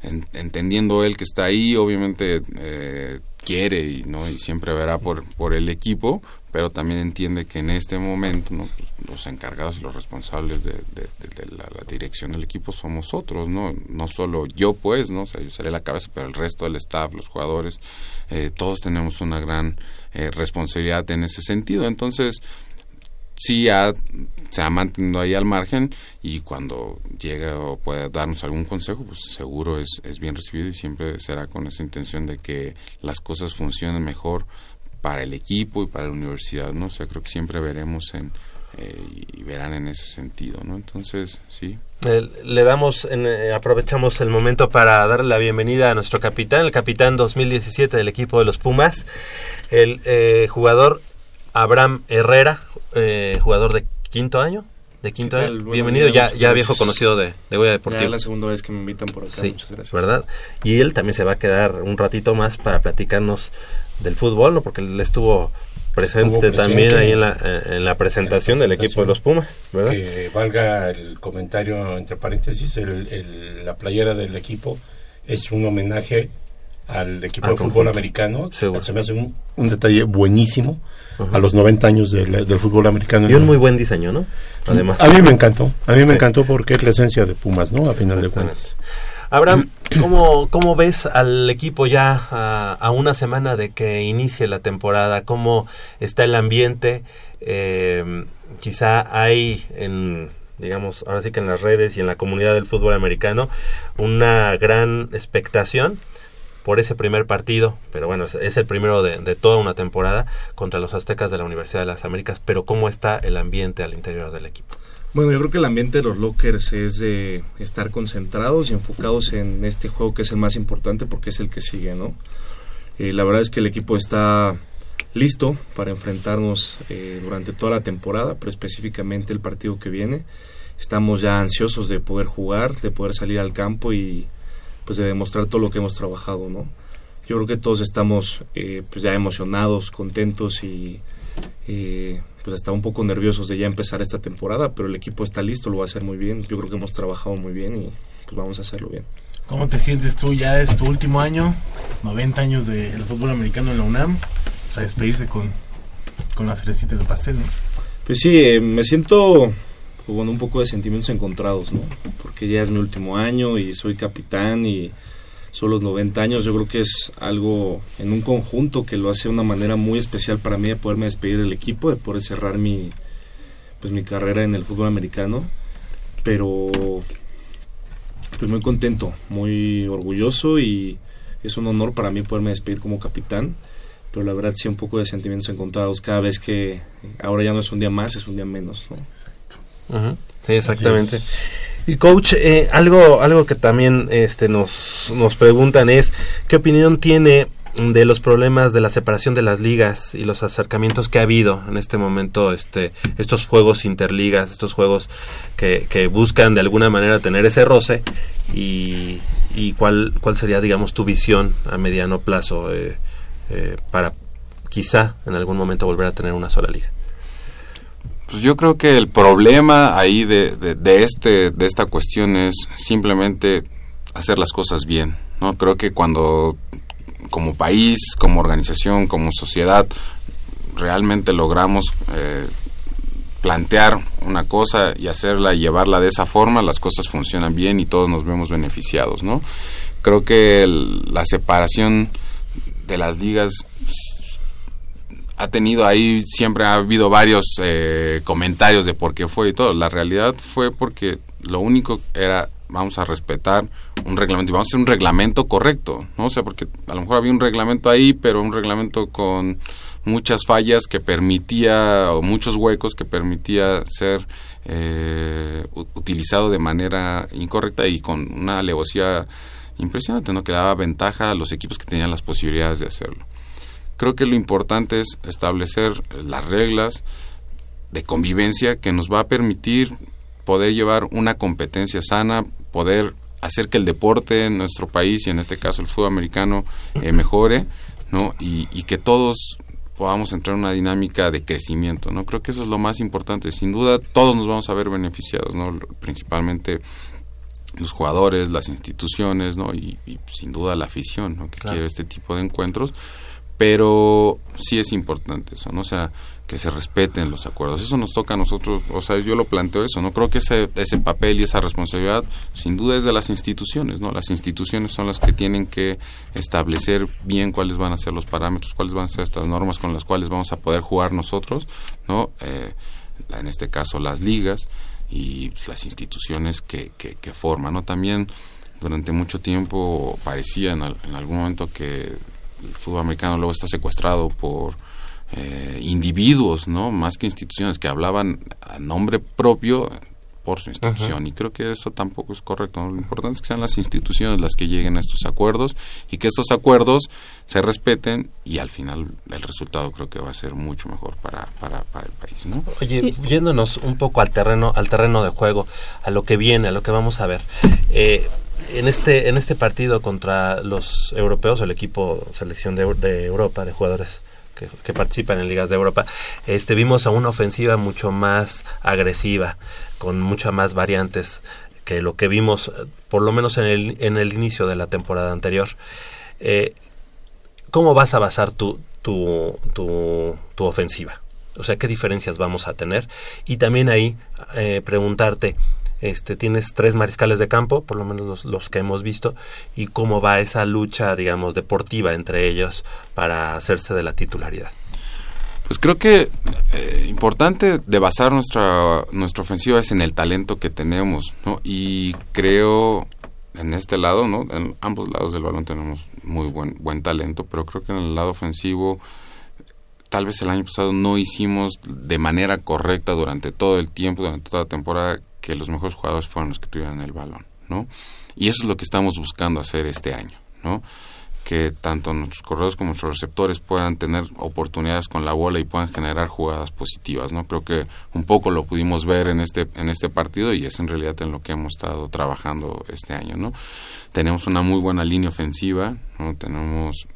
G: entendiendo él que está ahí, obviamente... Eh, quiere y no y siempre verá por por el equipo pero también entiende que en este momento ¿no? Pues, los encargados y los responsables de, la, dirección del equipo somos otros no no solo yo pues no o sea yo seré la cabeza pero el resto del staff los jugadores eh, todos tenemos una gran eh, responsabilidad en ese sentido. Entonces sí se ha mantenido ahí al margen y cuando llega o puede darnos algún consejo, pues seguro es, es bien recibido y siempre será con esa intención de que las cosas funcionen mejor para el equipo y para la universidad, ¿no? O sea, creo que siempre veremos en, eh, y verán en ese sentido, ¿no? Entonces, sí.
A: le damos, eh, aprovechamos el momento para darle la bienvenida a nuestro capitán, el capitán 2017 del equipo de los Pumas, el eh, jugador Abraham Herrera, eh, jugador de quinto año. De quinto año. Bienvenido, ya, ya viejo conocido de, de Goya Deportivo. Ya
H: es la segunda vez que me invitan por acá. Muchas gracias.
A: ¿Verdad? Y él también se va a quedar un ratito más para platicarnos del fútbol, ¿no? Porque él estuvo presente, también ahí en la, en la, presentación del equipo de los Pumas, ¿verdad?
I: Que valga el comentario entre paréntesis, el, la playera del equipo es un homenaje al equipo de fútbol americano. Se me hace un, un detalle buenísimo a los 90 años del, fútbol americano.
A: Y un muy buen diseño, ¿no?
I: Además. A mí me encantó, a mí me encantó porque es la esencia de Pumas, ¿no? A final de cuentas.
A: Abraham, ¿cómo, ¿cómo ves al equipo ya a, una semana de que inicie la temporada? ¿Cómo está el ambiente? Eh, quizá hay en digamos, ahora sí que en las redes y en la comunidad del fútbol americano, una gran expectación por ese primer partido, pero bueno, es, el primero de, toda una temporada contra los Aztecas de la Universidad de las Américas, pero ¿cómo está el ambiente al interior del equipo?
H: Bueno, yo creo que el ambiente de los Lockers es de estar concentrados y enfocados en este juego que es el más importante porque es el que sigue, ¿no? Eh, la verdad es que el equipo está listo para enfrentarnos eh, durante toda la temporada, pero específicamente el partido que viene. Estamos ya ansiosos de poder jugar, de poder salir al campo y pues de demostrar todo lo que hemos trabajado, ¿no? Yo creo que todos estamos eh, pues ya emocionados, contentos y eh, pues hasta un poco nerviosos de ya empezar esta temporada, pero el equipo está listo, lo va a hacer muy bien. Yo creo que hemos trabajado muy bien y pues vamos a hacerlo bien.
B: ¿Cómo te sientes tú? Ya es tu último año, 90 años del fútbol americano en la UNAM, o sea, despedirse con, con la cerecita del pastel, ¿no?
H: Pues sí, eh, me siento con un poco de sentimientos encontrados, ¿no? Porque ya es mi último año y soy capitán y son los 90 años. Yo creo que es algo en un conjunto que lo hace de una manera muy especial para mí de poderme despedir del equipo, de poder cerrar mi, pues, mi carrera en el fútbol americano. Pero pues muy contento, muy orgulloso y es un honor para mí poderme despedir como capitán. Pero la verdad sí un poco de sentimientos encontrados cada vez que ahora ya no es un día más, es un día menos, ¿no?
A: Sí, exactamente. Y coach, eh, algo, algo que también este, nos, nos preguntan es, ¿qué opinión tiene de los problemas de la separación de las ligas y los acercamientos que ha habido en este momento, este, estos juegos interligas, estos juegos que, que buscan de alguna manera tener ese roce y, y cuál, cuál sería, digamos, tu visión a mediano plazo eh, eh, para quizá en algún momento volver a tener una sola liga.
G: Pues yo creo que el problema ahí de, de, este, de esta cuestión es simplemente hacer las cosas bien. ¿no? Creo que cuando como país, como organización, como sociedad, realmente logramos eh, plantear una cosa y hacerla y llevarla de esa forma, las cosas funcionan bien y todos nos vemos beneficiados. ¿no? Creo que la separación de las ligas ha tenido ahí, siempre ha habido varios eh, comentarios de por qué fue y todo. La realidad fue porque lo único era, vamos a respetar un reglamento y vamos a hacer un reglamento correcto, ¿no? O sea, porque a lo mejor había un reglamento ahí, pero un reglamento con muchas fallas que permitía, o muchos huecos que permitía ser eh, utilizado de manera incorrecta y con una alevosía impresionante, ¿no? Que daba ventaja a los equipos que tenían las posibilidades de hacerlo. Creo que lo importante es establecer las reglas de convivencia que nos va a permitir poder llevar una competencia sana, poder hacer que el deporte en nuestro país y en este caso el fútbol americano eh, mejore, ¿no? Y, y, que todos podamos entrar en una dinámica de crecimiento, ¿no? Creo que eso es lo más importante. Sin duda, todos nos vamos a ver beneficiados, ¿no? Principalmente los jugadores, las instituciones, ¿no? Y, sin duda la afición, ¿no? Que quiere este tipo de encuentros. Pero sí es importante eso, ¿no? O sea, que se respeten los acuerdos. Eso nos toca a nosotros, o sea, yo lo planteo eso, ¿no? Creo que ese, ese papel y esa responsabilidad sin duda es de las instituciones, ¿no? Las instituciones son las que tienen que establecer bien cuáles van a ser los parámetros, cuáles van a ser estas normas con las cuales vamos a poder jugar nosotros, ¿no? Eh, en este caso las ligas y las instituciones que, que, forman, ¿no? También durante mucho tiempo parecía en algún momento que el fútbol americano luego está secuestrado por eh, individuos, ¿no? Más que instituciones que hablaban a nombre propio por su institución. Y creo que eso tampoco es correcto. Lo importante es que sean las instituciones las que lleguen a estos acuerdos y que estos acuerdos se respeten y al final el resultado creo que va a ser mucho mejor para, para, para el país. ¿no?
A: Oye, yéndonos un poco al terreno, al terreno de juego, a lo que viene, a lo que vamos a ver. Eh, en este en este partido contra los europeos, el equipo selección de, de Europa de jugadores que, participan en ligas de Europa, este, vimos a una ofensiva mucho más agresiva, con muchas más variantes que lo que vimos, por lo menos en el, en el inicio de la temporada anterior. Eh, ¿Cómo vas a basar tu, tu, tu, tu, ofensiva? O sea, ¿qué diferencias vamos a tener? Y también ahí eh, preguntarte, este, tienes tres mariscales de campo, por lo menos los, que hemos visto, y cómo va esa lucha, digamos, deportiva entre ellos para hacerse de la titularidad.
G: Pues creo que eh, importante de basar nuestra, nuestra ofensiva es en el talento que tenemos, ¿no? Y creo en este lado, ¿no? En ambos lados del balón tenemos muy buen, buen talento, pero creo que en el lado ofensivo tal vez el año pasado no hicimos de manera correcta durante todo el tiempo, durante toda la temporada, que los mejores jugadores fueron los que tuvieran el balón, ¿no? Y eso es lo que estamos buscando hacer este año, ¿no? Que tanto nuestros corredores como nuestros receptores puedan tener oportunidades con la bola y puedan generar jugadas positivas, ¿no? Creo que un poco lo pudimos ver en este en este partido y es en realidad en lo que hemos estado trabajando este año, ¿no? Tenemos una muy buena línea ofensiva, ¿no? Tenemos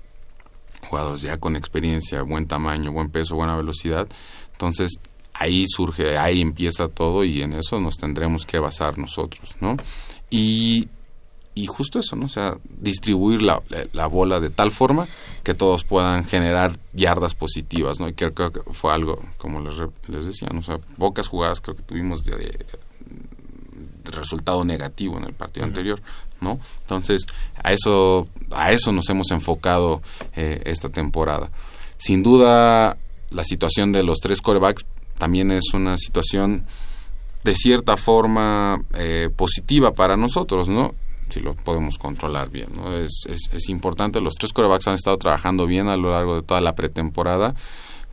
G: jugadores ya con experiencia, buen tamaño, buen peso, buena velocidad. Entonces, ahí surge, ahí empieza todo y en eso nos tendremos que basar nosotros, ¿no? Y, y justo eso, ¿no? O sea, distribuir la, la, bola de tal forma que todos puedan generar yardas positivas, ¿no? Y creo, que fue algo, como les, les decía, ¿no? o sea, pocas jugadas creo que tuvimos de, resultado negativo en el partido anterior, ¿no? Entonces, a eso, a eso nos hemos enfocado eh, esta temporada. Sin duda, la situación de los tres corebacks también es una situación de cierta forma eh, positiva para nosotros, ¿no? Si lo podemos controlar bien, ¿no? Es, importante, los tres corebacks han estado trabajando bien a lo largo de toda la pretemporada.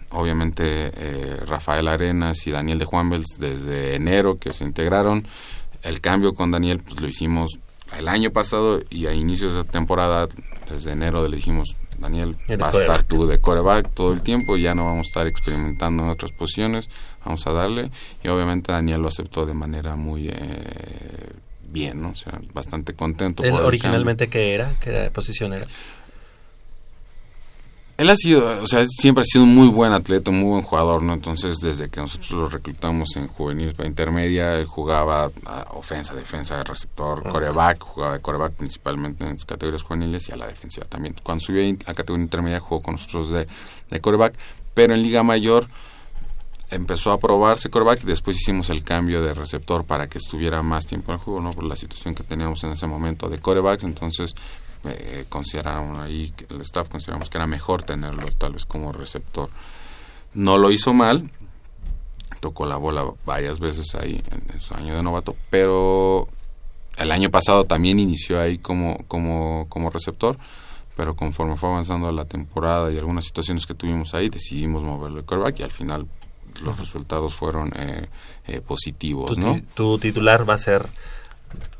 G: Obviamente eh, Rafael Arenas y Daniel de Juanvels desde enero que se integraron. El cambio con Daniel pues lo hicimos el año pasado y a inicios de temporada, desde enero le dijimos, Daniel, va a estar tú de coreback todo el tiempo, ya no vamos a estar experimentando en otras posiciones, vamos a darle. Y obviamente Daniel lo aceptó de manera muy eh, bien, ¿no? O sea, bastante contento.
A: ¿Él originalmente qué era? ¿Qué posición era?
G: Él ha sido, o sea, siempre ha sido un muy buen atleta, un muy buen jugador, ¿no? Entonces, desde que nosotros lo reclutamos en juvenil para intermedia, él jugaba a ofensa, defensa, receptor, coreback, jugaba de coreback principalmente en las categorías juveniles y a la defensiva también. Cuando subió a categoría intermedia jugó con nosotros de, de coreback, pero en Liga Mayor empezó a probarse coreback y después hicimos el cambio de receptor para que estuviera más tiempo en el juego, ¿no? Por la situación que teníamos en ese momento de corebacks, entonces eh, consideraron ahí, el staff consideramos que era mejor tenerlo tal vez como receptor. No lo hizo mal, tocó la bola varias veces ahí en, su año de novato, pero el año pasado también inició ahí como, como, como receptor, pero conforme fue avanzando la temporada y algunas situaciones que tuvimos ahí, decidimos moverlo de quarterback y al final los resultados fueron eh, eh, positivos,
A: tu,
G: ¿no?
A: Tu titular va a ser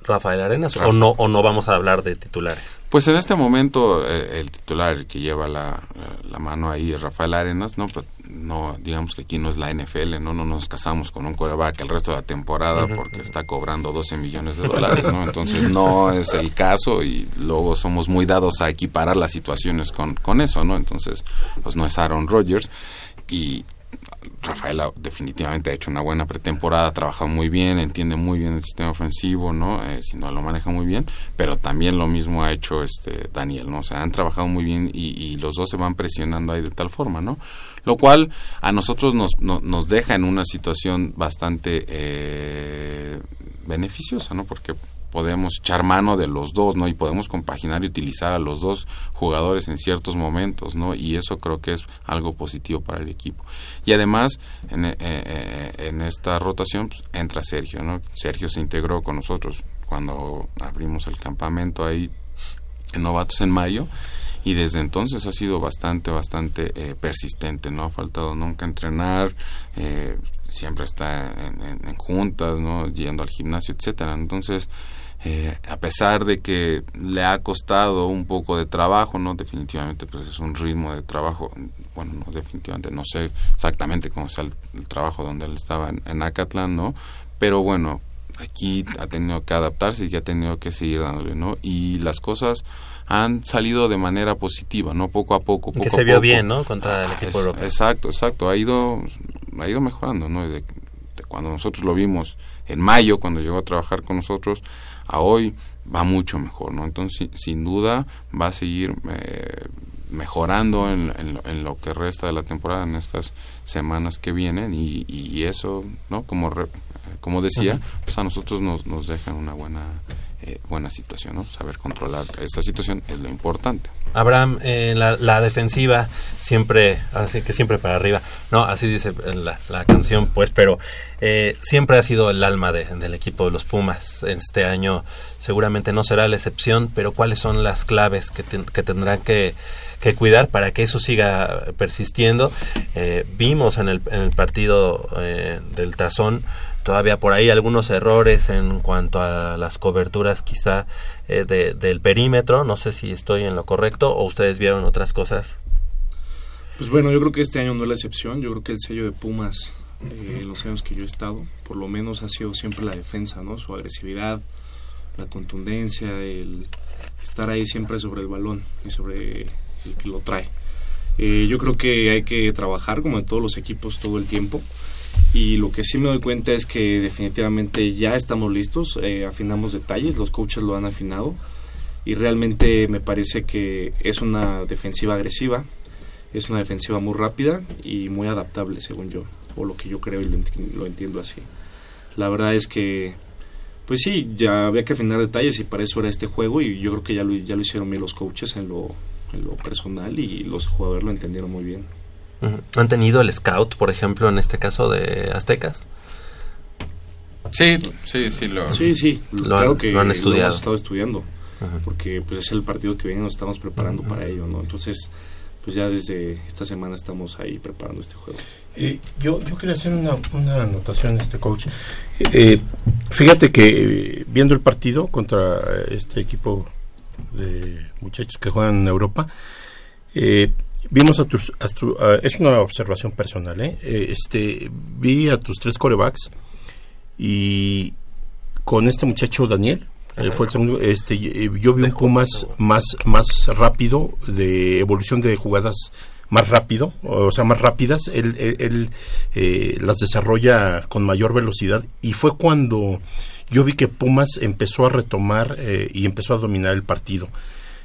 A: Rafael Arenas o no o no vamos a hablar de titulares?
G: Pues en este momento eh, el titular que lleva la, la, mano ahí es Rafael Arenas, no pues, no digamos que aquí no es la NFL, no no nos casamos con un coreback el resto de la temporada porque está cobrando 12 millones de dólares, ¿no? Entonces no es el caso y luego somos muy dados a equiparar las situaciones con con eso, ¿no? Entonces, pues no es Aaron Rodgers y Rafael definitivamente ha hecho una buena pretemporada, ha trabajado muy bien, entiende muy bien el sistema ofensivo, ¿no? Eh, si no lo maneja muy bien, pero también lo mismo ha hecho este Daniel, ¿no? O sea, han trabajado muy bien y, los dos se van presionando ahí de tal forma, ¿no? Lo cual a nosotros nos, nos deja en una situación bastante eh, beneficiosa, ¿no? Porque podemos echar mano de los dos, ¿no? Y podemos compaginar y utilizar a los dos jugadores en ciertos momentos, ¿no? Y eso creo que es algo positivo para el equipo. Y además, en, eh, eh, en esta rotación pues, entra Sergio, ¿no? Sergio se integró con nosotros cuando abrimos el campamento ahí en Novatos en mayo y desde entonces ha sido bastante, bastante eh, persistente, no ha faltado nunca entrenar, siempre está en, en, juntas, ¿no? Yendo al gimnasio, etcétera. Entonces, eh, a pesar de que le ha costado un poco de trabajo, ¿no? Definitivamente pues es un ritmo de trabajo, bueno, no definitivamente, no sé exactamente cómo sea el, trabajo donde él estaba en, en, Acatlán, ¿no? Pero bueno, aquí ha tenido que adaptarse y ha tenido que seguir dándole, ¿no? Y las cosas han salido de manera positiva, ¿no? Poco a poco. poco
A: que se vio bien, ¿no? Contra el equipo europeo.
G: Exacto, exacto. Ha ido, ha ido mejorando, ¿no? De, cuando nosotros lo vimos en mayo, cuando llegó a trabajar con nosotros, a hoy va mucho mejor, ¿no? Entonces, sin duda, va a seguir eh, mejorando en, en, lo que resta de la temporada, en estas semanas que vienen, y, y eso, ¿no? Como, como decía, pues a nosotros nos, nos dejan una buena eh, buena situación. Saber controlar esta situación es lo importante.
A: Abraham, eh, la, defensiva siempre, así que siempre para arriba, no, así dice la, la canción, pues, pero eh, siempre ha sido el alma del equipo de los Pumas. Este año seguramente no será la excepción, pero ¿cuáles son las claves que, que tendrán que, que, cuidar para que eso siga persistiendo? Eh, vimos en el, en el partido del Tazón todavía por ahí algunos errores en cuanto a las coberturas quizá eh, del perímetro, no sé si estoy en lo correcto o ustedes vieron otras cosas.
H: Pues bueno, yo creo que este año no es la excepción, yo creo que el sello de Pumas eh, en los años que yo he estado, por lo menos ha sido siempre la defensa, ¿no? Su agresividad, la contundencia, el estar ahí siempre sobre el balón y sobre el que lo trae. Eh, yo creo que hay que trabajar como en todos los equipos todo el tiempo y lo que sí me doy cuenta es que definitivamente ya estamos listos, eh, afinamos detalles, los coaches lo han afinado y realmente me parece que es una defensiva agresiva, es una defensiva muy rápida y muy adaptable según yo, o lo que yo creo y lo, entiendo así. La verdad es que, pues sí, ya había que afinar detalles y para eso era este juego y yo creo que ya lo, ya lo hicieron bien los coaches en lo, en lo personal y los jugadores lo entendieron muy bien.
A: ¿Han tenido el scout, por ejemplo, en este caso de Aztecas?
G: Sí, sí, sí.
H: Lo, sí, sí. claro que lo han estudiado. hemos estado estudiando. Porque pues es el partido que viene, nos estamos preparando para ello, ¿no? Entonces, pues ya desde esta semana estamos ahí preparando este juego.
C: Eh, yo, yo quería hacer una, una anotación, este coach. Eh, fíjate que eh, viendo el partido contra este equipo de muchachos que juegan en Europa, eh, Vimos a tus, es una observación personal, ¿eh? ¿eh? Este, vi a tus tres corebacks y con este muchacho Daniel, eh, fue el segundo, este, eh, yo vi un Pumas más, más rápido, de evolución de jugadas más rápido, o sea, más rápidas, él, él, las desarrolla con mayor velocidad y fue cuando yo vi que Pumas empezó a retomar y empezó a dominar el partido.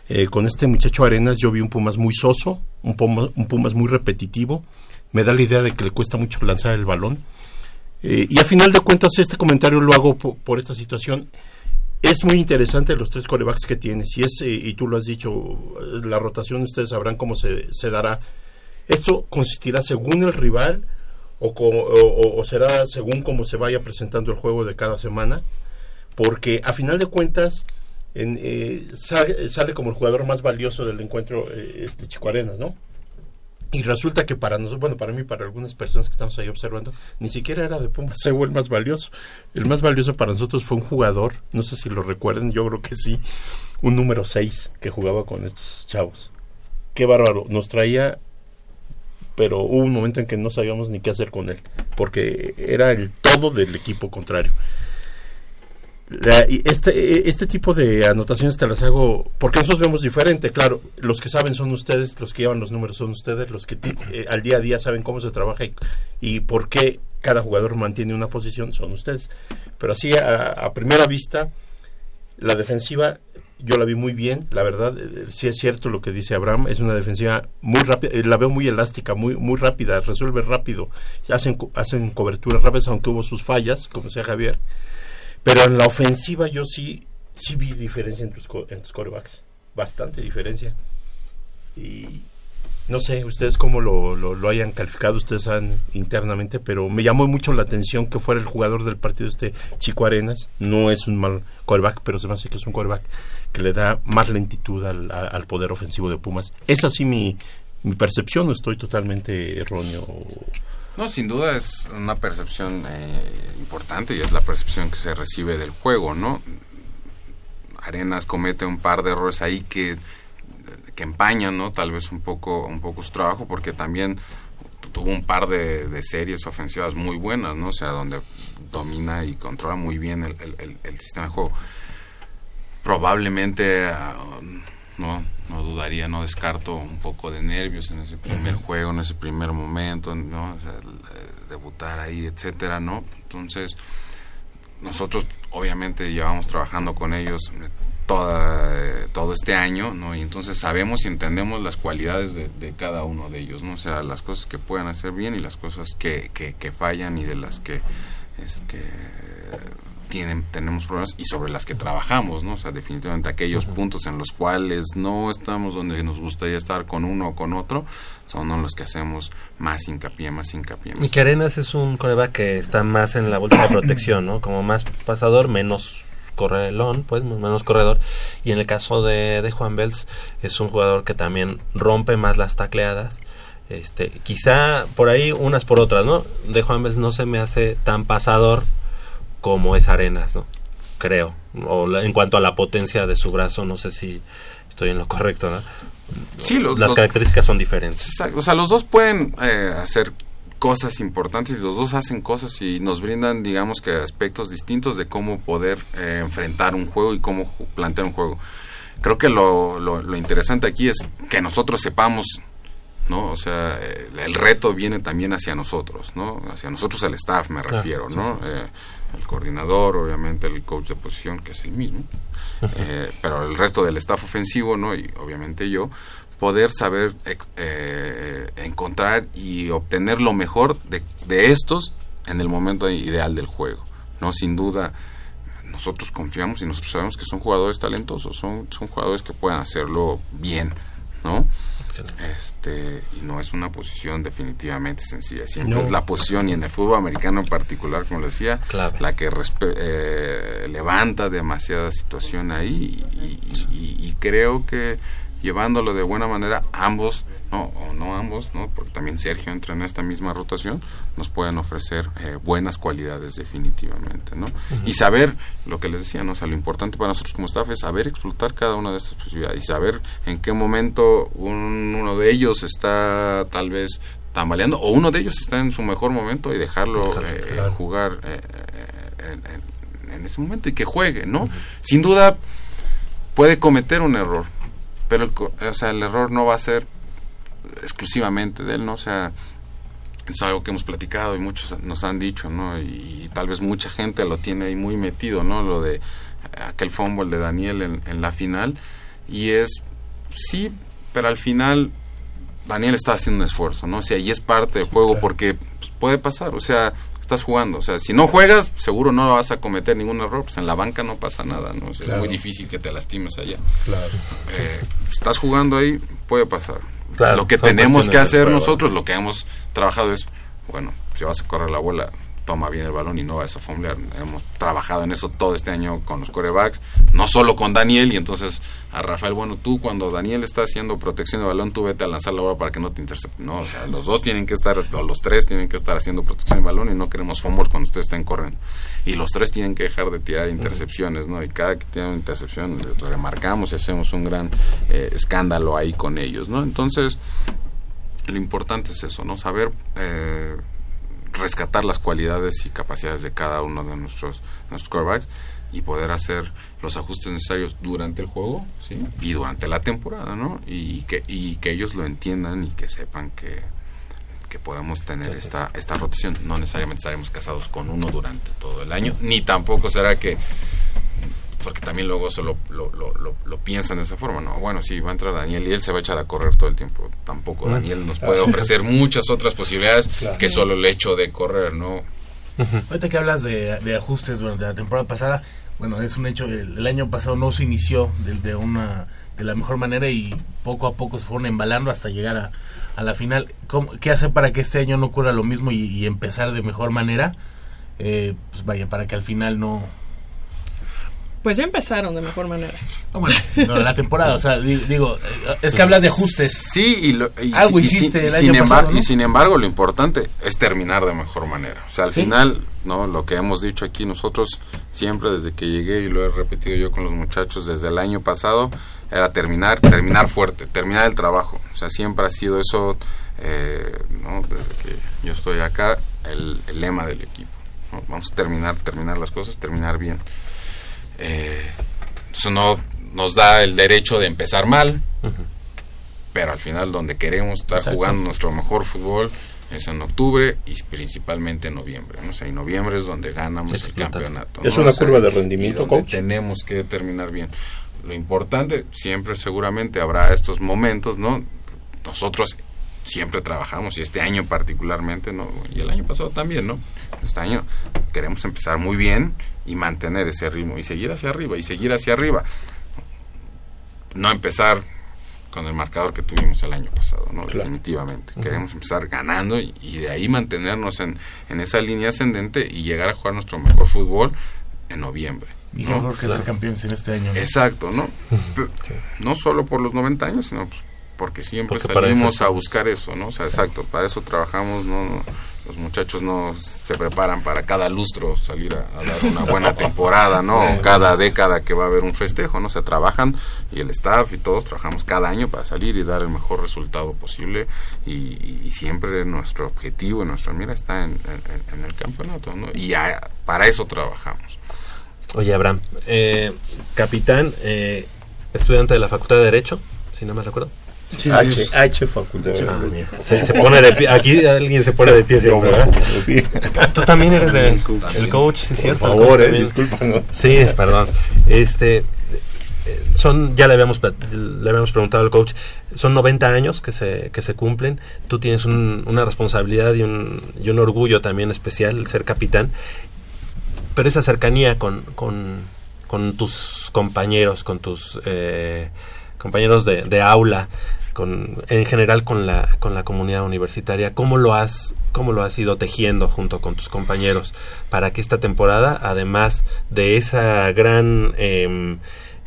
C: Eh, con este muchacho Arenas yo vi un Pumas muy soso, un Pumas, muy repetitivo. Me da la idea de que le cuesta mucho lanzar el balón. Eh, y a final de cuentas este comentario lo hago por, esta situación. Es muy interesante los tres corebacks que tienes y, es, eh, y tú lo has dicho, la rotación ustedes sabrán cómo se, dará. Esto consistirá según el rival o, o, será según cómo se vaya presentando el juego de cada semana, porque a final de cuentas en, eh, sale, como el jugador más valioso del encuentro eh, este Chico Arenas, ¿no? Y resulta que para nosotros, bueno, para mí, para algunas personas que estamos ahí observando, ni siquiera era de Pumas *laughs* el más valioso. El más valioso para nosotros fue un jugador, no sé si lo recuerden, yo creo que sí, un número 6 que jugaba con estos chavos. Qué bárbaro, nos traía, pero hubo un momento en que no sabíamos ni qué hacer con él, porque era el todo del equipo contrario este, este tipo de anotaciones te las hago porque nosotros vemos diferente, claro, los que saben son ustedes, los que llevan los números son ustedes, los que eh, al día a día saben cómo se trabaja y, por qué cada jugador mantiene una posición son ustedes. Pero así a, primera vista, la defensiva yo la vi muy bien, la verdad, eh, sí es cierto lo que dice Abraham, es una defensiva muy rápida, eh, la veo muy elástica, muy muy rápida, resuelve rápido, hacen, hacen coberturas rápidas, aunque hubo sus fallas, como decía Javier, pero en la ofensiva yo sí, sí vi diferencia en tus, en tus corebacks. Bastante diferencia. Y no sé ustedes cómo lo, lo, hayan calificado, ustedes saben internamente, pero me llamó mucho la atención que fuera el jugador del partido este Chico Arenas. No es un mal coreback, pero se me hace que es un coreback que le da más lentitud al, al poder ofensivo de Pumas. Es así mi, mi percepción, no estoy totalmente erróneo.
G: No, sin duda es una percepción eh, importante y es la percepción que se recibe del juego, ¿no? Arenas comete un par de errores ahí que, que empañan, ¿no? Tal vez un poco, un poco su trabajo porque también tuvo un par de, series ofensivas muy buenas, ¿no? O sea, donde domina y controla muy bien el, el sistema de juego. Probablemente, ah, no, no dudaría, no descarto un poco de nervios en ese primer juego, en ese primer momento, ¿no? Eh, debutar ahí, etcétera, ¿no? Entonces, nosotros obviamente llevamos trabajando con ellos toda, eh, todo este año, ¿no? Y entonces sabemos y entendemos las cualidades de, cada uno de ellos, ¿no? O sea, las cosas que pueden hacer bien y las cosas que, que, que fallan y de las que es que tienen, tenemos problemas y sobre las que trabajamos, ¿no? O sea, definitivamente aquellos puntos en los cuales no estamos donde nos gustaría estar con uno o con otro, son los que hacemos más hincapié, más hincapié.
A: Y que Arenas es un coreback que está más en la bolsa de protección, ¿no? Como más pasador, menos correlón, pues menos corredor. Y en el caso de, de Juan Bels es un jugador que también rompe más las tacleadas. Este, quizá por ahí unas por otras, ¿no? De Juan Bels no se me hace tan pasador como es Arenas, ¿no? Creo. O en cuanto a la potencia de su brazo, no sé si estoy en lo correcto, ¿no?
G: Sí,
A: las características son diferentes.
G: O sea, los dos pueden eh, hacer cosas importantes y los dos hacen cosas y nos brindan, digamos que aspectos distintos de cómo poder eh, enfrentar un juego y cómo plantear un juego. Creo que lo, lo, interesante aquí es que nosotros sepamos ¿no? O sea, el, reto viene también hacia nosotros, ¿no? Hacia nosotros el staff me refiero, ¿no? Eh, el coordinador, obviamente el coach de posición, que es el mismo, eh, pero el resto del staff ofensivo, ¿no? Y obviamente yo, poder saber eh, encontrar y obtener lo mejor de, de, estos en el momento ideal del juego, ¿no? Sin duda, nosotros confiamos y nosotros sabemos que son jugadores talentosos, son, son jugadores que pueden hacerlo bien, ¿no? Este, y no es una posición definitivamente sencilla. Siempre es la posición, y en el fútbol americano en particular, como le decía, la que eh, levanta demasiada situación ahí. y, creo que llevándolo de buena manera, ambos no, o no ambos, ¿no? porque también Sergio entra en esta misma rotación, nos pueden ofrecer eh, buenas cualidades definitivamente, ¿no? Y saber, lo que les decía, ¿no? O sea, lo importante para nosotros como staff es saber explotar cada una de estas posibilidades y saber en qué momento uno de ellos está tal vez tambaleando o uno de ellos está en su mejor momento y dejarlo eh, jugar eh, en, ese momento y que juegue, ¿no? Sin duda puede cometer un error, pero o sea, el error no va a ser exclusivamente de él, ¿no? O sea, es algo que hemos platicado y muchos nos han dicho, ¿no? Y, tal vez mucha gente lo tiene ahí muy metido, ¿no? Lo de aquel fumble de Daniel en, la final. Y es, sí, pero al final Daniel está haciendo un esfuerzo, ¿no? O sea, y es parte del juego porque pues, puede pasar, o sea, estás jugando, o sea, si no juegas, seguro no vas a cometer ningún error, pues en la banca no pasa nada, ¿no? es muy difícil que te lastimes allá. Claro. Eh, estás jugando ahí, puede pasar lo que tenemos que hacer nosotros, lo que hemos trabajado es, bueno, si vas a correr la bola, toma bien el balón y no va a fumblear. Hemos trabajado en eso todo este año con los corebacks, no solo con Daniel, y entonces a Rafael, bueno, tú cuando Daniel está haciendo protección de balón, tú vete a lanzar la bola para que no te intercepte. No, o sea, los dos tienen que estar, o los tres tienen que estar haciendo protección de balón y no queremos fumbles cuando ustedes estén corriendo. Y los tres tienen que dejar de tirar intercepciones, ¿no? Y cada que tienen una intercepción, lo remarcamos y hacemos un gran eh, escándalo ahí con ellos, ¿no? Entonces, lo importante es eso, ¿no? Saber eh, rescatar las cualidades y capacidades de cada uno de nuestros, nuestros quarterbacks y poder hacer los ajustes necesarios durante el juego ¿sí? y durante la temporada, ¿no? Y que, y que ellos lo entiendan y que sepan que, que podemos tener esta, esta rotación. No necesariamente estaremos casados con uno durante todo el año, ni tampoco será que porque también luego se lo, lo, lo, piensan de esa forma, ¿no? Bueno, si va a entrar Daniel y él se va a echar a correr todo el tiempo. Tampoco. Daniel nos puede ofrecer muchas otras posibilidades que solo el hecho de correr, ¿no?
B: Ahorita que hablas de, de, ajustes durante la temporada pasada, bueno, es un hecho, el, año pasado no se inició de, de, una de la mejor manera y poco a poco se fueron embalando hasta llegar a, a la final. ¿Qué hacer para que este año no ocurra lo mismo y, empezar de mejor manera? Eh, pues vaya, para que al final no,
F: pues ya empezaron de mejor manera.
B: bueno, la temporada, o sea, digo, es que hablas de ajustes.
G: Sí, y, lo, algo hiciste el año pasado, Y sin embargo, lo importante es terminar de mejor manera. O sea, al final, no, lo que hemos dicho aquí nosotros siempre desde que llegué y lo he repetido yo con los muchachos desde el año pasado era terminar, terminar fuerte, terminar el trabajo. O sea, siempre ha sido eso, eh, ¿no? desde que yo estoy acá, el, lema del equipo. Vamos a terminar, terminar las cosas, terminar bien. Eh, eso no nos da el derecho de empezar mal, pero al final donde queremos estar jugando nuestro mejor fútbol es en octubre y principalmente en noviembre. ¿no? O sea, en noviembre es donde ganamos el campeonato.
C: ¿Es una curva de rendimiento,
G: Tenemos que terminar bien. Lo importante, siempre seguramente habrá estos momentos, ¿no? Nosotros siempre trabajamos y este año particularmente, ¿no? Y el año pasado también, ¿no? Este año queremos empezar muy bien y mantener ese ritmo y seguir hacia arriba y seguir hacia arriba. No empezar con el marcador que tuvimos el año pasado, ¿no? Definitivamente. Queremos empezar ganando y, de ahí mantenernos en, en, esa línea ascendente y llegar a jugar nuestro mejor fútbol en noviembre.
B: Y ¿no? que ser campeones en este año.
G: Exacto, ¿no? No solo por los 90 años, sino pues porque siempre salimos a buscar eso, ¿no? O sea, exacto, para eso trabajamos, ¿no? Los muchachos no se preparan para cada lustro salir a, dar una buena temporada, ¿no? cada década que va a haber un festejo, ¿no? Se trabajan y el staff y todos trabajamos cada año para salir y dar el mejor resultado posible y, siempre nuestro objetivo, nuestra mira está en, el campeonato, ¿no? Y para eso trabajamos.
A: Oye, Abraham, eh, capitán, eh, estudiante de la Facultad de Derecho, si no me recuerdo.
C: H, H facultad.
A: se, pone de pie, aquí alguien se pone de pie siempre, Tú también eres de, el coach, sí, cierto.
C: Por favor, eh, discúlpanos.
A: Sí, perdón. Este, son, ya le habíamos, le habíamos preguntado al coach, son 90 años que se, que se cumplen, tú tienes un, una responsabilidad y un, y un orgullo también especial, el ser capitán, pero esa cercanía con, con, con tus compañeros, con tus eh, compañeros de, de aula, con, en general con la, con la comunidad universitaria. ¿Cómo lo, has, ¿Cómo lo has ido tejiendo junto con tus compañeros para que esta temporada, además de esa gran em,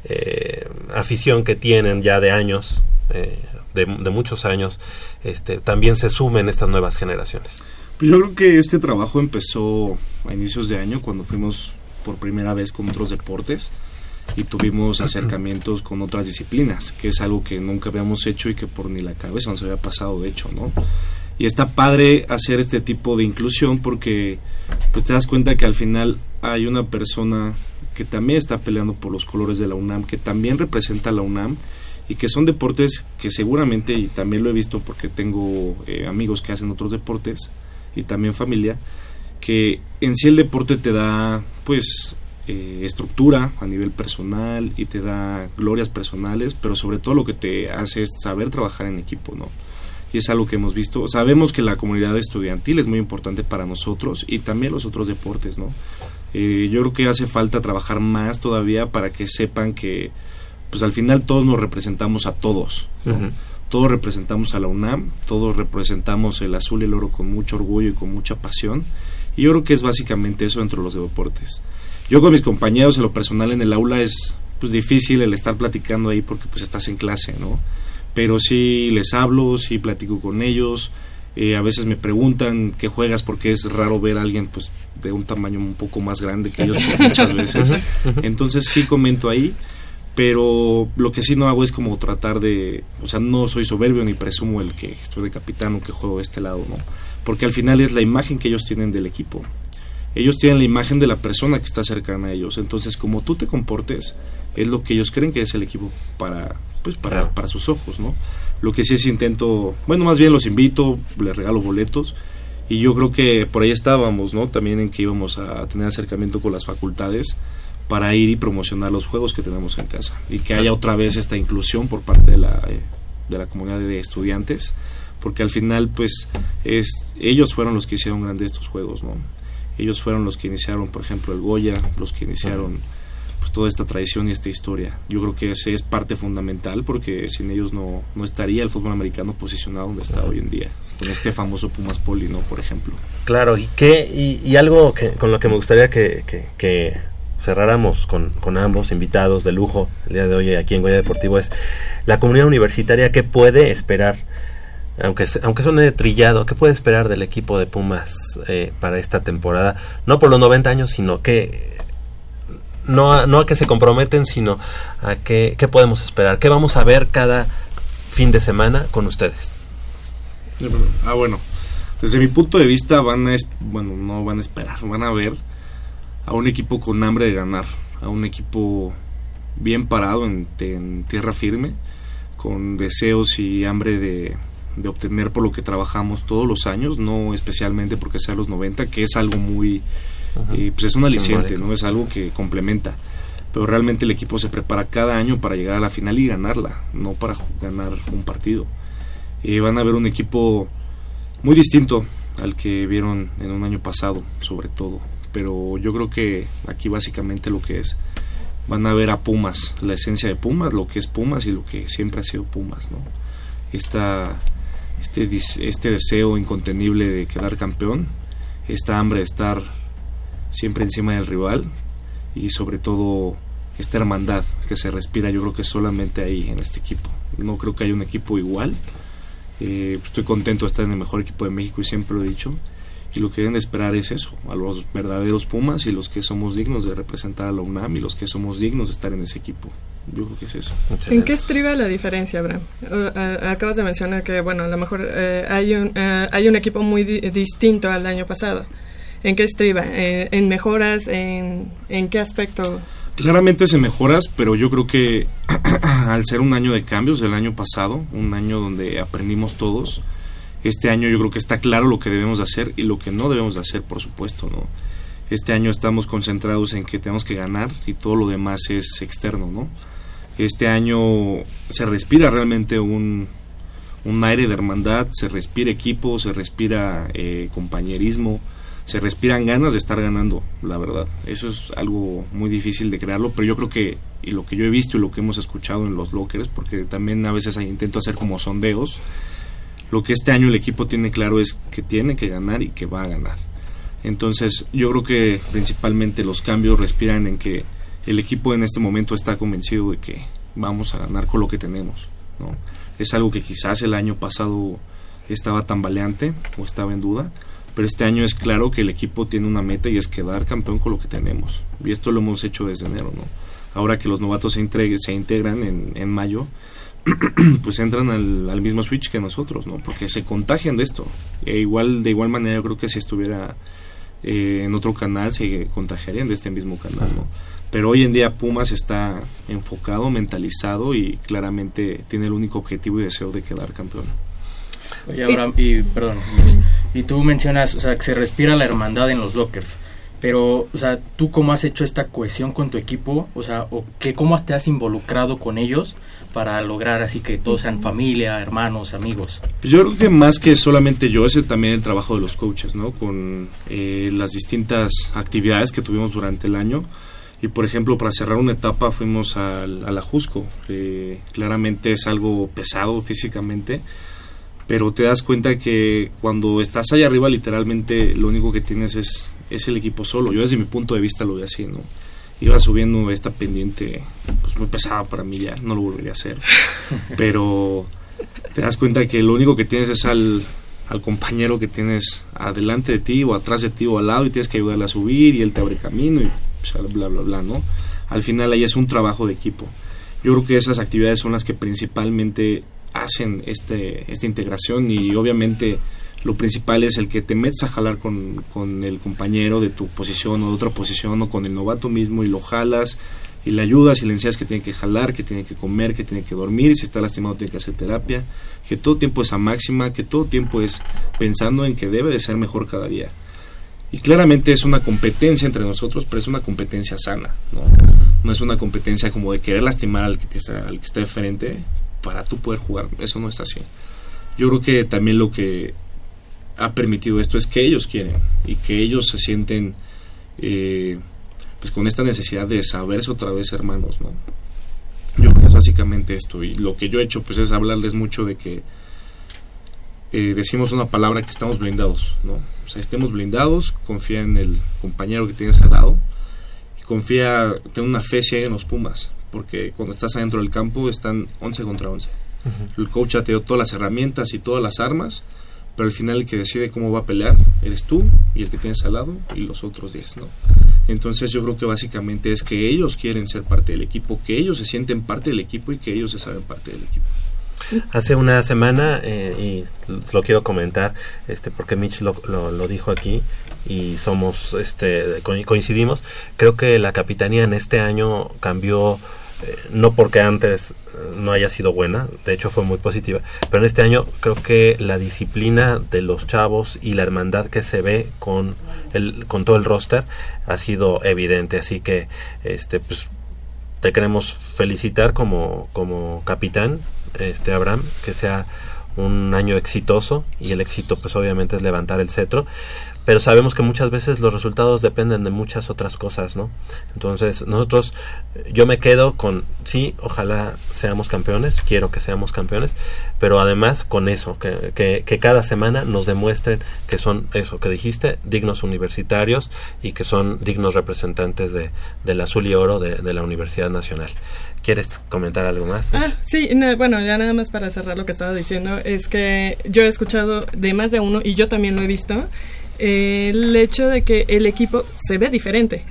A: eh, afición que tienen ya de años, eh, de, muchos años, este, también se sumen estas nuevas generaciones?
H: Pues yo creo que este trabajo empezó a inicios de año cuando fuimos por primera vez con otros deportes y tuvimos acercamientos con otras disciplinas, que es algo que nunca habíamos hecho y que por ni la cabeza nos había pasado, de hecho, ¿no? Y está padre hacer este tipo de inclusión porque pues, te das cuenta que al final hay una persona que también está peleando por los colores de la UNAM, que también representa a la UNAM y que son deportes que seguramente, y también lo he visto porque tengo eh, amigos que hacen otros deportes y también familia, que en sí el deporte te da pues eh, estructura a nivel personal y te da glorias personales, pero sobre todo lo que te hace es saber trabajar en equipo, ¿no? Y es algo que hemos visto. Sabemos que la comunidad estudiantil es muy importante para nosotros y también los otros deportes, ¿no? Eh, yo creo que hace falta trabajar más todavía para que sepan que, pues al final todos nos representamos a todos, todos representamos a la UNAM, todos representamos el azul y el oro con mucho orgullo y con mucha pasión. Y yo creo que es básicamente eso dentro de los deportes. Yo con mis compañeros en lo personal en el aula es pues difícil el estar platicando ahí porque pues estás en clase, ¿no? Pero sí les hablo, sí platico con ellos, eh, a veces me preguntan qué juegas porque es raro ver a alguien pues de un tamaño un poco más grande que ellos muchas *laughs* veces. Entonces sí comento ahí, pero lo que sí no hago es como tratar de, o sea, no soy soberbio ni presumo el que estoy de capitán o que juego de este lado, ¿no? Porque al final es la imagen que ellos tienen del equipo. Ellos tienen la imagen de la persona que está cercana a ellos. Entonces, como tú te comportes, es lo que ellos creen que es el equipo para, pues, para, para sus ojos, ¿no? Lo que sí es intento, bueno, más bien los invito, les regalo boletos y yo creo que por ahí estábamos, ¿no? También en que íbamos a tener acercamiento con las facultades para ir y promocionar los juegos que tenemos en casa y que haya otra vez esta inclusión por parte de la, eh, de la comunidad de estudiantes porque al final pues es, ellos fueron los que hicieron grandes estos juegos, ¿no? Ellos fueron los que iniciaron, por ejemplo, el Goya, los que iniciaron pues, toda esta tradición y esta historia. Yo creo que ese es parte fundamental porque sin ellos no, no estaría el fútbol americano posicionado donde está hoy en día, con este famoso Pumas Poli, ¿no? Por ejemplo.
A: Claro, y, que, y, algo que, con lo que me gustaría que, que, cerráramos con, con, ambos invitados de lujo el día de hoy aquí en Goya Deportivo es la comunidad universitaria, ¿qué puede esperar? Aunque, aunque suene trillado, ¿qué puede esperar del equipo de Pumas eh, para esta temporada? No por los 90 años, sino que no a, no a que se comprometen, sino a que, qué podemos esperar, qué vamos a ver cada fin de semana con ustedes.
H: Ah, bueno, desde mi punto de vista van a, bueno, no van a esperar, van a ver a un equipo con hambre de ganar, a un equipo bien parado en, en tierra firme, con deseos y hambre de, de obtener por lo que trabajamos todos los años, no especialmente porque sea los 90, que es algo muy y pues es un aliciente, ¿no? Es algo que complementa. Pero realmente el equipo se prepara cada año para llegar a la final y ganarla, no para ganar un partido. y van a ver un equipo muy distinto al que vieron en un año pasado, sobre todo. Pero yo creo que aquí básicamente lo que es, van a ver a Pumas, la esencia de Pumas, lo que es Pumas y lo que siempre ha sido Pumas, ¿no? Esta, este, este deseo incontenible de quedar campeón, esta hambre de estar siempre encima del rival y sobre todo esta hermandad que se respira yo creo que solamente ahí en este equipo. No creo que haya un equipo igual. Eh, estoy contento de estar en el mejor equipo de México y siempre lo he dicho. Y lo que deben esperar es eso, a los verdaderos Pumas y los que somos dignos de representar a la UNAM y los que somos dignos de estar en ese equipo. Yo creo que es eso.
F: ¿En qué estriba la diferencia, Abraham? acabas de mencionar que, bueno, a lo mejor eh, hay, un, eh, hay un equipo muy distinto al año pasado. ¿En qué estriba? Eh, ¿En mejoras? En, ¿En qué aspecto?
H: Claramente se mejoras, pero yo creo que *clears throat* al ser un año de cambios del año pasado, un año donde aprendimos todos, este año yo creo que está claro lo que debemos de hacer y lo que no debemos de hacer, por supuesto, ¿no? Este año estamos concentrados en que tenemos que ganar y todo lo demás es externo, ¿no? Este año se respira realmente un, un aire de hermandad, se respira equipo, se respira eh, compañerismo, se respiran ganas de estar ganando, la verdad. Eso es algo muy difícil de crearlo, pero yo creo que, y lo que yo he visto y lo que hemos escuchado en los lockers, porque también a veces intento hacer como sondeos, lo que este año el equipo tiene claro es que tiene que ganar y que va a ganar. Entonces yo creo que principalmente los cambios respiran en que el equipo en este momento está convencido de que vamos a ganar con lo que tenemos. ¿no? Es algo que quizás el año pasado estaba tambaleante o estaba en duda, pero este año es claro que el equipo tiene una meta y es quedar campeón con lo que tenemos. Y esto lo hemos hecho desde enero, ¿no? Ahora que los novatos se, integran en, mayo, *clears throat* pues entran al, mismo switch que nosotros, ¿no? Porque se contagian de esto. E igual, de igual manera, creo que si estuviera eh, en otro canal, se contagiarían de este mismo canal, ¿no? Pero hoy en día Pumas está enfocado, mentalizado y claramente tiene el único objetivo y deseo de quedar campeón.
D: Oye, Abraham, y perdón, y tú mencionas, o sea, que se respira la hermandad en los lockers. Pero, o sea, ¿tú cómo has hecho esta cohesión con tu equipo? O sea, o que, ¿cómo te has involucrado con ellos para lograr así que todos sean familia, hermanos, amigos?
H: Yo creo que más que solamente yo, ese también el trabajo de los coaches, ¿no? Con eh, las distintas actividades que tuvimos durante el año. Y por ejemplo, para cerrar una etapa fuimos al, al Ajusco, que claramente es algo pesado físicamente, pero te das cuenta que cuando estás allá arriba literalmente lo único que tienes es, es el equipo solo. Yo desde mi punto de vista lo veo así, ¿no? Iba subiendo esta pendiente pues muy pesada para mí ya, no lo volvería a hacer. *laughs* Pero te das cuenta que lo único que tienes es al, al compañero que tienes adelante de ti o atrás de ti o al lado y tienes que ayudarle a subir y él te abre camino y bla, bla, bla, ¿no? Al final ahí es un trabajo de equipo. Yo creo que esas actividades son las que principalmente hacen este, esta integración y obviamente lo principal es el que te metes a jalar con, con, el compañero de tu posición o de otra posición o con el novato mismo y lo jalas y le ayudas y le enseñas que tiene que jalar, que tiene que comer, que tiene que dormir y si está lastimado tiene que hacer terapia, que todo tiempo es a máxima, que todo tiempo es pensando en que debe de ser mejor cada día. Y claramente es una competencia entre nosotros, pero es una competencia sana, ¿no? No es una competencia como de querer lastimar al que, al que está de frente para tú poder jugar. Eso no está así. Yo creo que también lo que ha permitido esto es que ellos quieren y que ellos se sienten eh, pues con esta necesidad de saberse otra vez hermanos, ¿no? Yo creo que es básicamente esto y lo que yo he hecho pues es hablarles mucho de que eh, decimos una palabra que estamos blindados, ¿no? O sea, estemos blindados, confía en el compañero que tienes al lado y confía, ten una fe ciega en los Pumas, porque cuando estás adentro del campo están 11 contra 11. El coach te dio todas las herramientas y todas las armas, pero al final el que decide cómo va a pelear eres tú y el que tienes al lado y los otros 10, ¿no? Entonces yo creo que básicamente es que ellos quieren ser parte del equipo, que ellos se sienten parte del equipo y que ellos se saben parte del equipo.
A: Hace una semana, eh, y lo quiero comentar, este, porque Mitch lo, lo, dijo aquí y somos, este, coincidimos, creo que la capitanía en este año cambió eh, no porque antes eh, no haya sido buena, de hecho fue muy positiva, pero en este año creo que la disciplina de los chavos y la hermandad que se ve con el con todo el roster ha sido evidente, así que este pues te queremos felicitar como como capitán este Abraham, que sea un año exitoso y el éxito pues obviamente es levantar el cetro pero sabemos que muchas veces los resultados dependen de muchas otras cosas, ¿no? Entonces, nosotros, yo me quedo con, sí, ojalá seamos campeones, quiero que seamos campeones, pero además con eso, que, que, cada semana nos demuestren que son, eso que dijiste, dignos universitarios y que son dignos representantes de, del azul y oro de, de la Universidad Nacional. ¿Quieres comentar algo más?
F: Ah, sí, bueno, ya nada más para cerrar lo que estaba diciendo, es que yo he escuchado de más de uno y yo también lo he visto, el hecho de que el equipo se ve diferente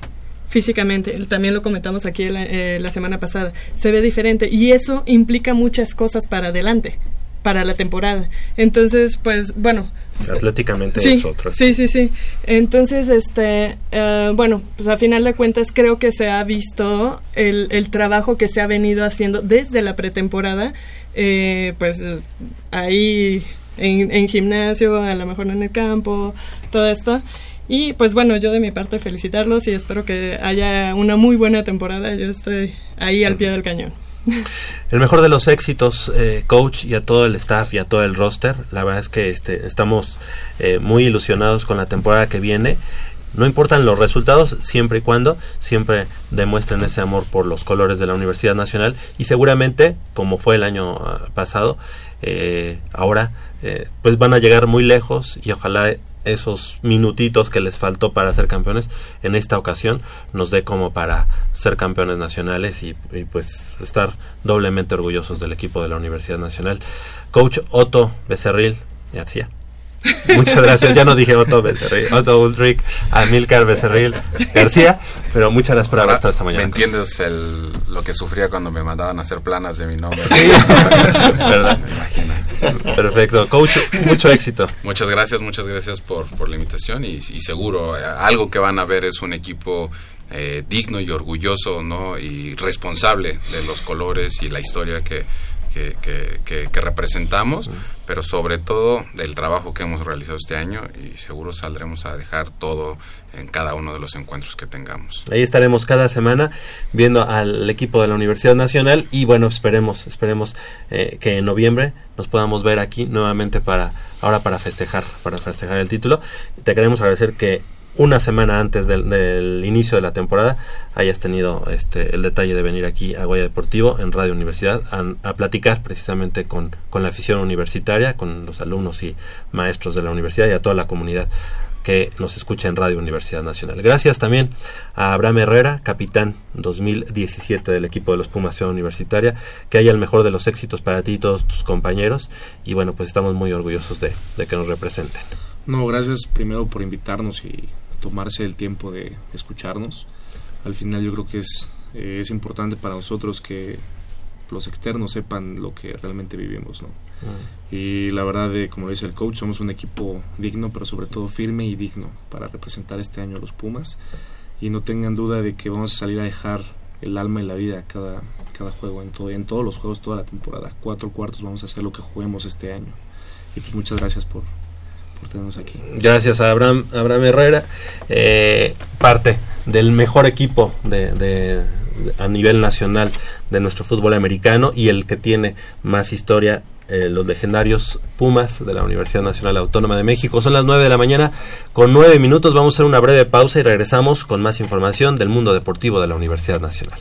F: físicamente, también lo comentamos aquí la, eh, la semana pasada, se ve diferente y eso implica muchas cosas para adelante para la temporada. Entonces, pues, bueno.
A: Atléticamente
F: sí,
A: es otro.
F: Sí, sí, sí. Entonces, este, uh, bueno, pues a final de cuentas creo que se ha visto el, el trabajo que se ha venido haciendo desde la pretemporada. Eh, pues ahí en, en gimnasio, a lo mejor en el campo, todo esto. Y pues bueno, yo de mi parte felicitarlos y espero que haya una muy buena temporada. Yo estoy ahí al pie del cañón.
A: El mejor de los éxitos, eh, coach, y a todo el staff y a todo el roster. La verdad es que este, estamos eh, muy ilusionados con la temporada que viene. No importan los resultados, siempre y cuando siempre demuestren ese amor por los colores de la Universidad Nacional y seguramente, como fue el año ah, pasado, eh, ahora eh, pues van a llegar muy lejos y ojalá esos minutitos que les faltó para ser campeones en esta ocasión nos dé como para ser campeones nacionales y, pues estar doblemente orgullosos del equipo de la Universidad Nacional. Coach Otto Becerril García. *laughs* Muchas gracias. Ya no dije Otto Becerril, Otto Ulrich, Amilcar Becerril García, pero muchas gracias por haber estado esta mañana.
G: ¿Me entiendes el, lo que sufría cuando me mandaban a hacer planas de mi nombre?
A: Sí, *laughs* verdad. *laughs* Perfecto. Coach, mucho éxito.
G: Muchas gracias, muchas gracias por, por la invitación y, y seguro eh, algo que van a ver es un equipo eh, digno y orgulloso ¿no? y responsable de los colores y la historia que, que, representamos, pero sobre todo del trabajo que hemos realizado este año y seguro saldremos a dejar todo en cada uno de los encuentros que tengamos.
A: Ahí estaremos cada semana viendo al equipo de la Universidad Nacional y bueno, esperemos, esperemos eh, que en noviembre nos podamos ver aquí nuevamente para ahora para festejar, para festejar el título. Te queremos agradecer que una semana antes del, inicio de la temporada hayas tenido este el detalle de venir aquí a Goya Deportivo en Radio Universidad a, platicar precisamente con, con la afición universitaria, con los alumnos y maestros de la universidad y a toda la comunidad que nos escucha en Radio Universidad Nacional. Gracias también a Abraham Herrera, capitán 2017 del equipo de los Pumas Ciudad Universitaria, que haya el mejor de los éxitos para ti y todos tus compañeros y bueno, pues estamos muy orgullosos de, de que nos representen.
H: No, gracias primero por invitarnos y tomarse el tiempo de escucharnos. Al final yo creo que es, eh, es importante para nosotros que los externos sepan lo que realmente vivimos, ¿no? Mm. Y la verdad, de, como dice el coach, somos un equipo digno, pero sobre todo firme y digno para representar este año a los Pumas. Y no tengan duda de que vamos a salir a dejar el alma y la vida cada, cada juego, en, todo, en todos los juegos, toda la temporada. Cuatro cuartos vamos a hacer lo que juguemos este año. Y pues muchas gracias por,
A: Gracias a Abraham, Abraham Herrera, eh, parte del mejor equipo de, a nivel nacional de nuestro fútbol americano y el que tiene más historia eh, los legendarios Pumas de la Universidad Nacional Autónoma de México. Son las 9 de la mañana con 9 minutos. Vamos a hacer una breve pausa y regresamos con más información del mundo deportivo de la Universidad Nacional.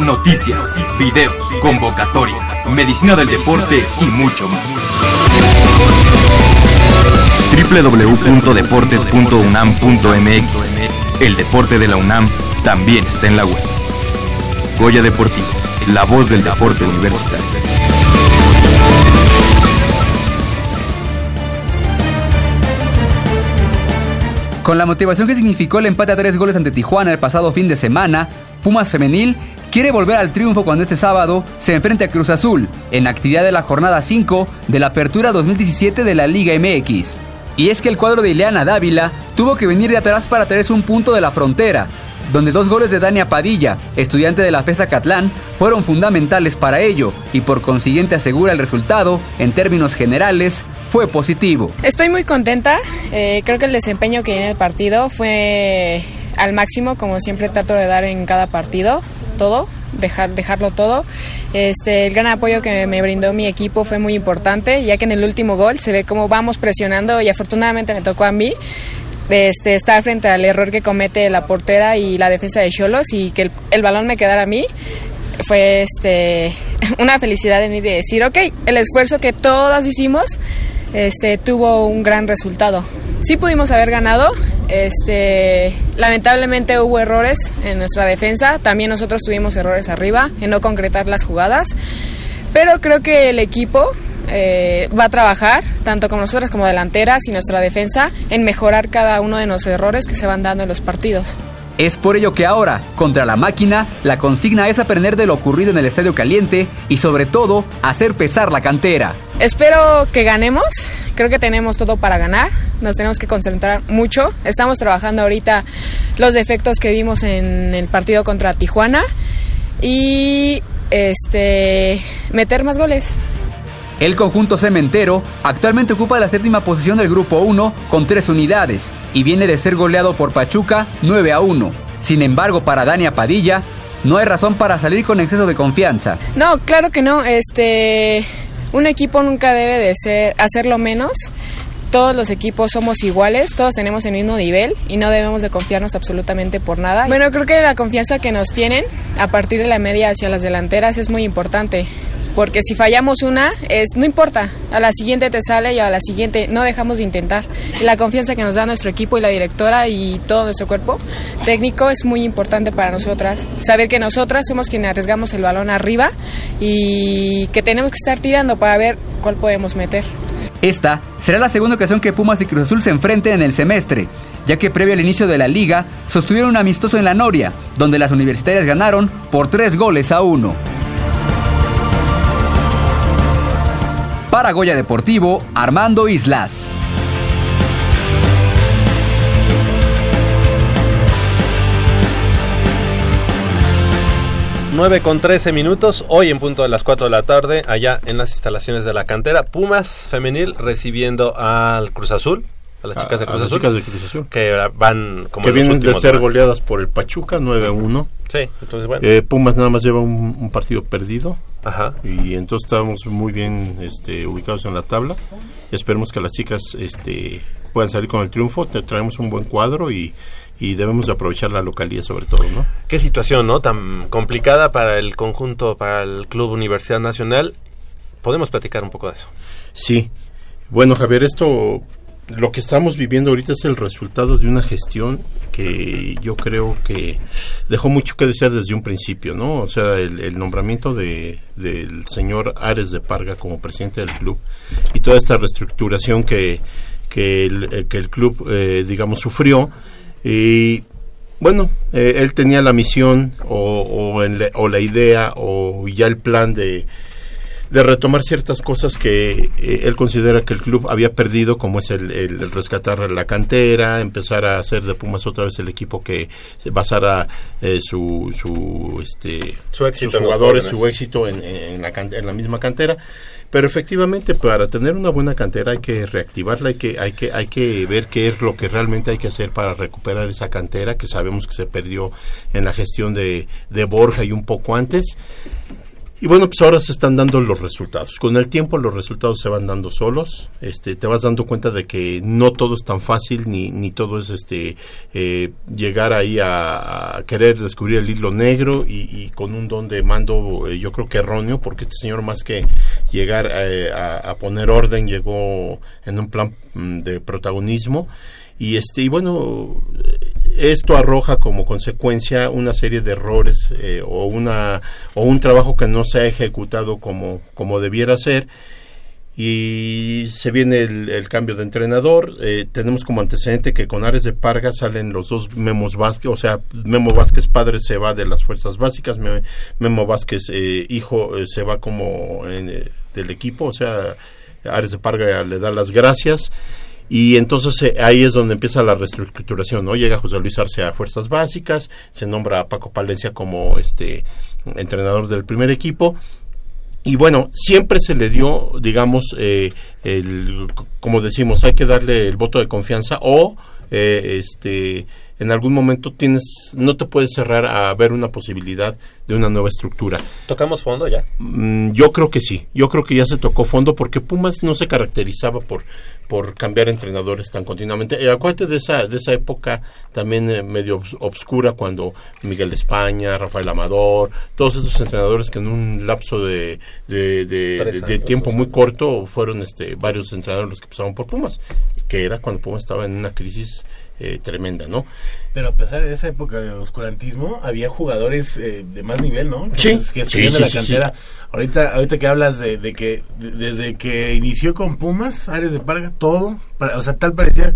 E: noticias, videos, convocatorias, medicina del deporte y mucho más. www.deportes.unam.mx El deporte de la UNAM también está en la web. Goya Deportivo, la voz del deporte universitario.
J: Con la motivación que significó el empate a tres goles ante Tijuana el pasado fin de semana, Pumas Femenil quiere volver al triunfo cuando este sábado se enfrente a Cruz Azul en actividad de la jornada 5 de la Apertura 2017 de la Liga MX. Y es que el cuadro de Ileana Dávila tuvo que venir de atrás para traerse un punto de la frontera, donde dos goles de Dania Padilla, estudiante de la FESA Catlán, fueron fundamentales para ello y por consiguiente asegura el resultado, en términos generales, fue positivo.
K: Estoy muy contenta, eh, creo que el desempeño que viene el partido fue al máximo, como siempre trato de dar en cada partido todo, dejar, dejarlo todo. Este, el gran apoyo que me brindó mi equipo fue muy importante, ya que en el último gol se ve cómo vamos presionando y afortunadamente me tocó a mí este, estar frente al error que comete la portera y la defensa de Cholos y que el, balón me quedara a mí fue este, *laughs* una felicidad en mí de decir, ok, el esfuerzo que todas hicimos este, tuvo un gran resultado. Sí pudimos haber ganado, este, lamentablemente hubo errores en nuestra defensa, también nosotros tuvimos errores arriba en no concretar las jugadas, pero creo que el equipo eh, va a trabajar, tanto con nosotras como delanteras y nuestra defensa, en mejorar cada uno de los errores que se van dando en los partidos.
J: Es por ello que ahora, contra la máquina, la consigna es aprender de lo ocurrido en el Estadio Caliente y sobre todo hacer pesar la cantera.
K: Espero que ganemos, creo que tenemos todo para ganar, nos tenemos que concentrar mucho, estamos trabajando ahorita los defectos que vimos en el partido contra Tijuana y este meter más goles.
J: El conjunto cementero actualmente ocupa la séptima posición del Grupo 1 con tres unidades y viene de ser goleado por Pachuca 9 a 1. Sin embargo, para Dania Padilla, no hay razón para salir con exceso de confianza.
K: No, claro que no. Este, un equipo nunca debe de ser hacerlo menos. Todos los equipos somos iguales, todos tenemos el mismo nivel y no debemos de confiarnos absolutamente por nada. Bueno, creo que la confianza que nos tienen a partir de la media hacia las delanteras es muy importante porque si fallamos una, es no importa, a la siguiente te sale y a la siguiente no dejamos de intentar. La confianza que nos da nuestro equipo y la directora y todo nuestro cuerpo técnico es muy importante para nosotras. Saber que nosotras somos quienes arriesgamos el balón arriba y que tenemos que estar tirando para ver cuál podemos meter.
J: Esta será la segunda ocasión que Pumas y Cruz Azul se enfrenten en el semestre, ya que previo al inicio de la liga sostuvieron un amistoso en la Noria, donde las universitarias ganaron por tres goles a uno. Para Goya Deportivo, Armando Islas.
A: 9 con 13 minutos, hoy en punto de las 4 de la tarde, allá en las instalaciones de la cantera, Pumas femenil recibiendo al Cruz Azul, a las chicas de Cruz, Azul,
C: chicas de Cruz Azul,
A: que van como
C: que vienen de ser goleadas por el Pachuca 9-1.
A: Sí, entonces bueno.
C: Eh, Pumas nada más lleva un, partido perdido. Ajá. Y entonces estamos muy bien este, ubicados en la tabla. Esperemos que las chicas este, puedan salir con el triunfo. Te traemos un buen cuadro y y debemos aprovechar la localidad sobre todo, ¿no?
A: Qué situación, ¿no? Tan complicada para el conjunto, para el Club Universidad Nacional. ¿Podemos platicar un poco de eso?
C: Sí. Bueno, Javier, esto, lo que estamos viviendo ahorita es el resultado de una gestión que yo creo que dejó mucho que desear desde un principio, ¿no? O sea, el, nombramiento de, del señor Ares de Parga como presidente del club y toda esta reestructuración que, que, el, que el club, eh, digamos, sufrió y bueno, eh, él tenía la misión o, o, la idea o ya el plan de, de retomar ciertas cosas que eh, él considera que el club había perdido, como es el, rescatar la cantera, empezar a hacer de Pumas otra vez el equipo que basara eh, su, su, este,
A: su éxito
C: sus jugadores, su éxito en, en, la, en la misma cantera. Pero efectivamente, para tener una buena cantera hay que reactivarla, hay que, hay que, hay que ver qué es lo que realmente hay que hacer para recuperar esa cantera que sabemos que se perdió en la gestión de, de Borja y un poco antes. Y bueno, pues ahora se están dando los resultados. Con el tiempo los resultados se van dando solos. Este, te vas dando cuenta de que no todo es tan fácil ni, ni todo es este eh, llegar ahí a, querer descubrir el hilo negro y, con un don de mando eh, yo creo que erróneo porque este señor más que llegar eh, a poner orden llegó en un plan mm, de protagonismo y este y bueno esto arroja como consecuencia una serie de errores eh, o una o un trabajo que no se ha ejecutado como como debiera ser. Y se viene el, cambio de entrenador. Eh, tenemos como antecedente que con Ares de Parga salen los dos Memos Vázquez o sea Memo Vázquez padre se va de las fuerzas básicas Memo Vázquez eh, hijo se va como del equipo o sea Ares de Parga le da las gracias y entonces eh, ahí es donde empieza la reestructuración, ¿no? Llega José Luis Arce a Fuerzas Básicas, se nombra a Paco Palencia como este entrenador del primer equipo. Y bueno, siempre se le dio, digamos, eh, el, como decimos, hay que darle el voto de confianza o eh, este en algún momento tienes no te puedes cerrar a ver una posibilidad de una nueva estructura.
A: ¿Tocamos fondo ya?
C: Mm, yo creo que sí, yo creo que ya se tocó fondo porque Pumas no se caracterizaba por por cambiar entrenadores tan continuamente. Eh, acuérdate de esa, de esa época también eh, medio obscura cuando Miguel España, Rafael Amador, todos esos entrenadores que en un lapso de, de, tiempo muy corto fueron este varios entrenadores los que pasaron por Pumas, que era cuando Pumas estaba en una crisis eh, tremenda, ¿no?
B: Pero a pesar de esa época de oscurantismo, había jugadores eh, de más nivel, ¿no?
C: Sí,
B: que sí,
C: sí,
B: la cantera. Ahorita, ahorita que hablas de, que desde que inició con Pumas, Ares de Parga, todo, o sea, tal parecía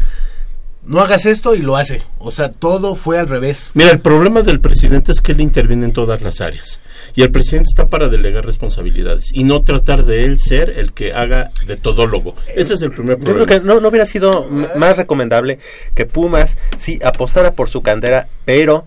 B: no hagas esto y lo hace. O sea, todo fue al revés.
C: Mira, el problema del presidente es que él interviene en todas las áreas. Y el presidente está para delegar responsabilidades y no tratar de él ser el que haga de todólogo. Ese es el primer problema.
A: Yo creo que no, no hubiera sido más recomendable que Pumas sí apostara por su cantera, pero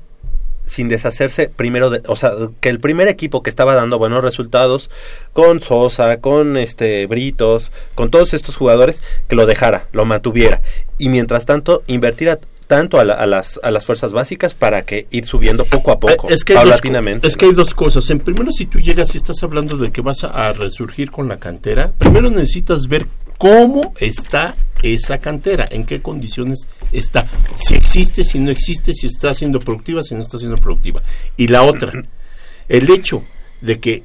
A: sin deshacerse primero de, o sea, que el primer equipo que estaba dando buenos resultados con Sosa, con este Britos, con todos estos jugadores que lo dejara, lo mantuviera y mientras tanto invertir tanto a, las, a las fuerzas básicas para que ir subiendo poco a poco,
C: es que paulatinamente. es que hay dos cosas. En primero, si tú llegas y estás hablando de que vas a resurgir con la cantera, primero necesitas ver cómo está esa cantera, en qué condiciones está, si existe, si no existe, si está siendo productiva, si no está siendo productiva. Y la otra, el hecho de que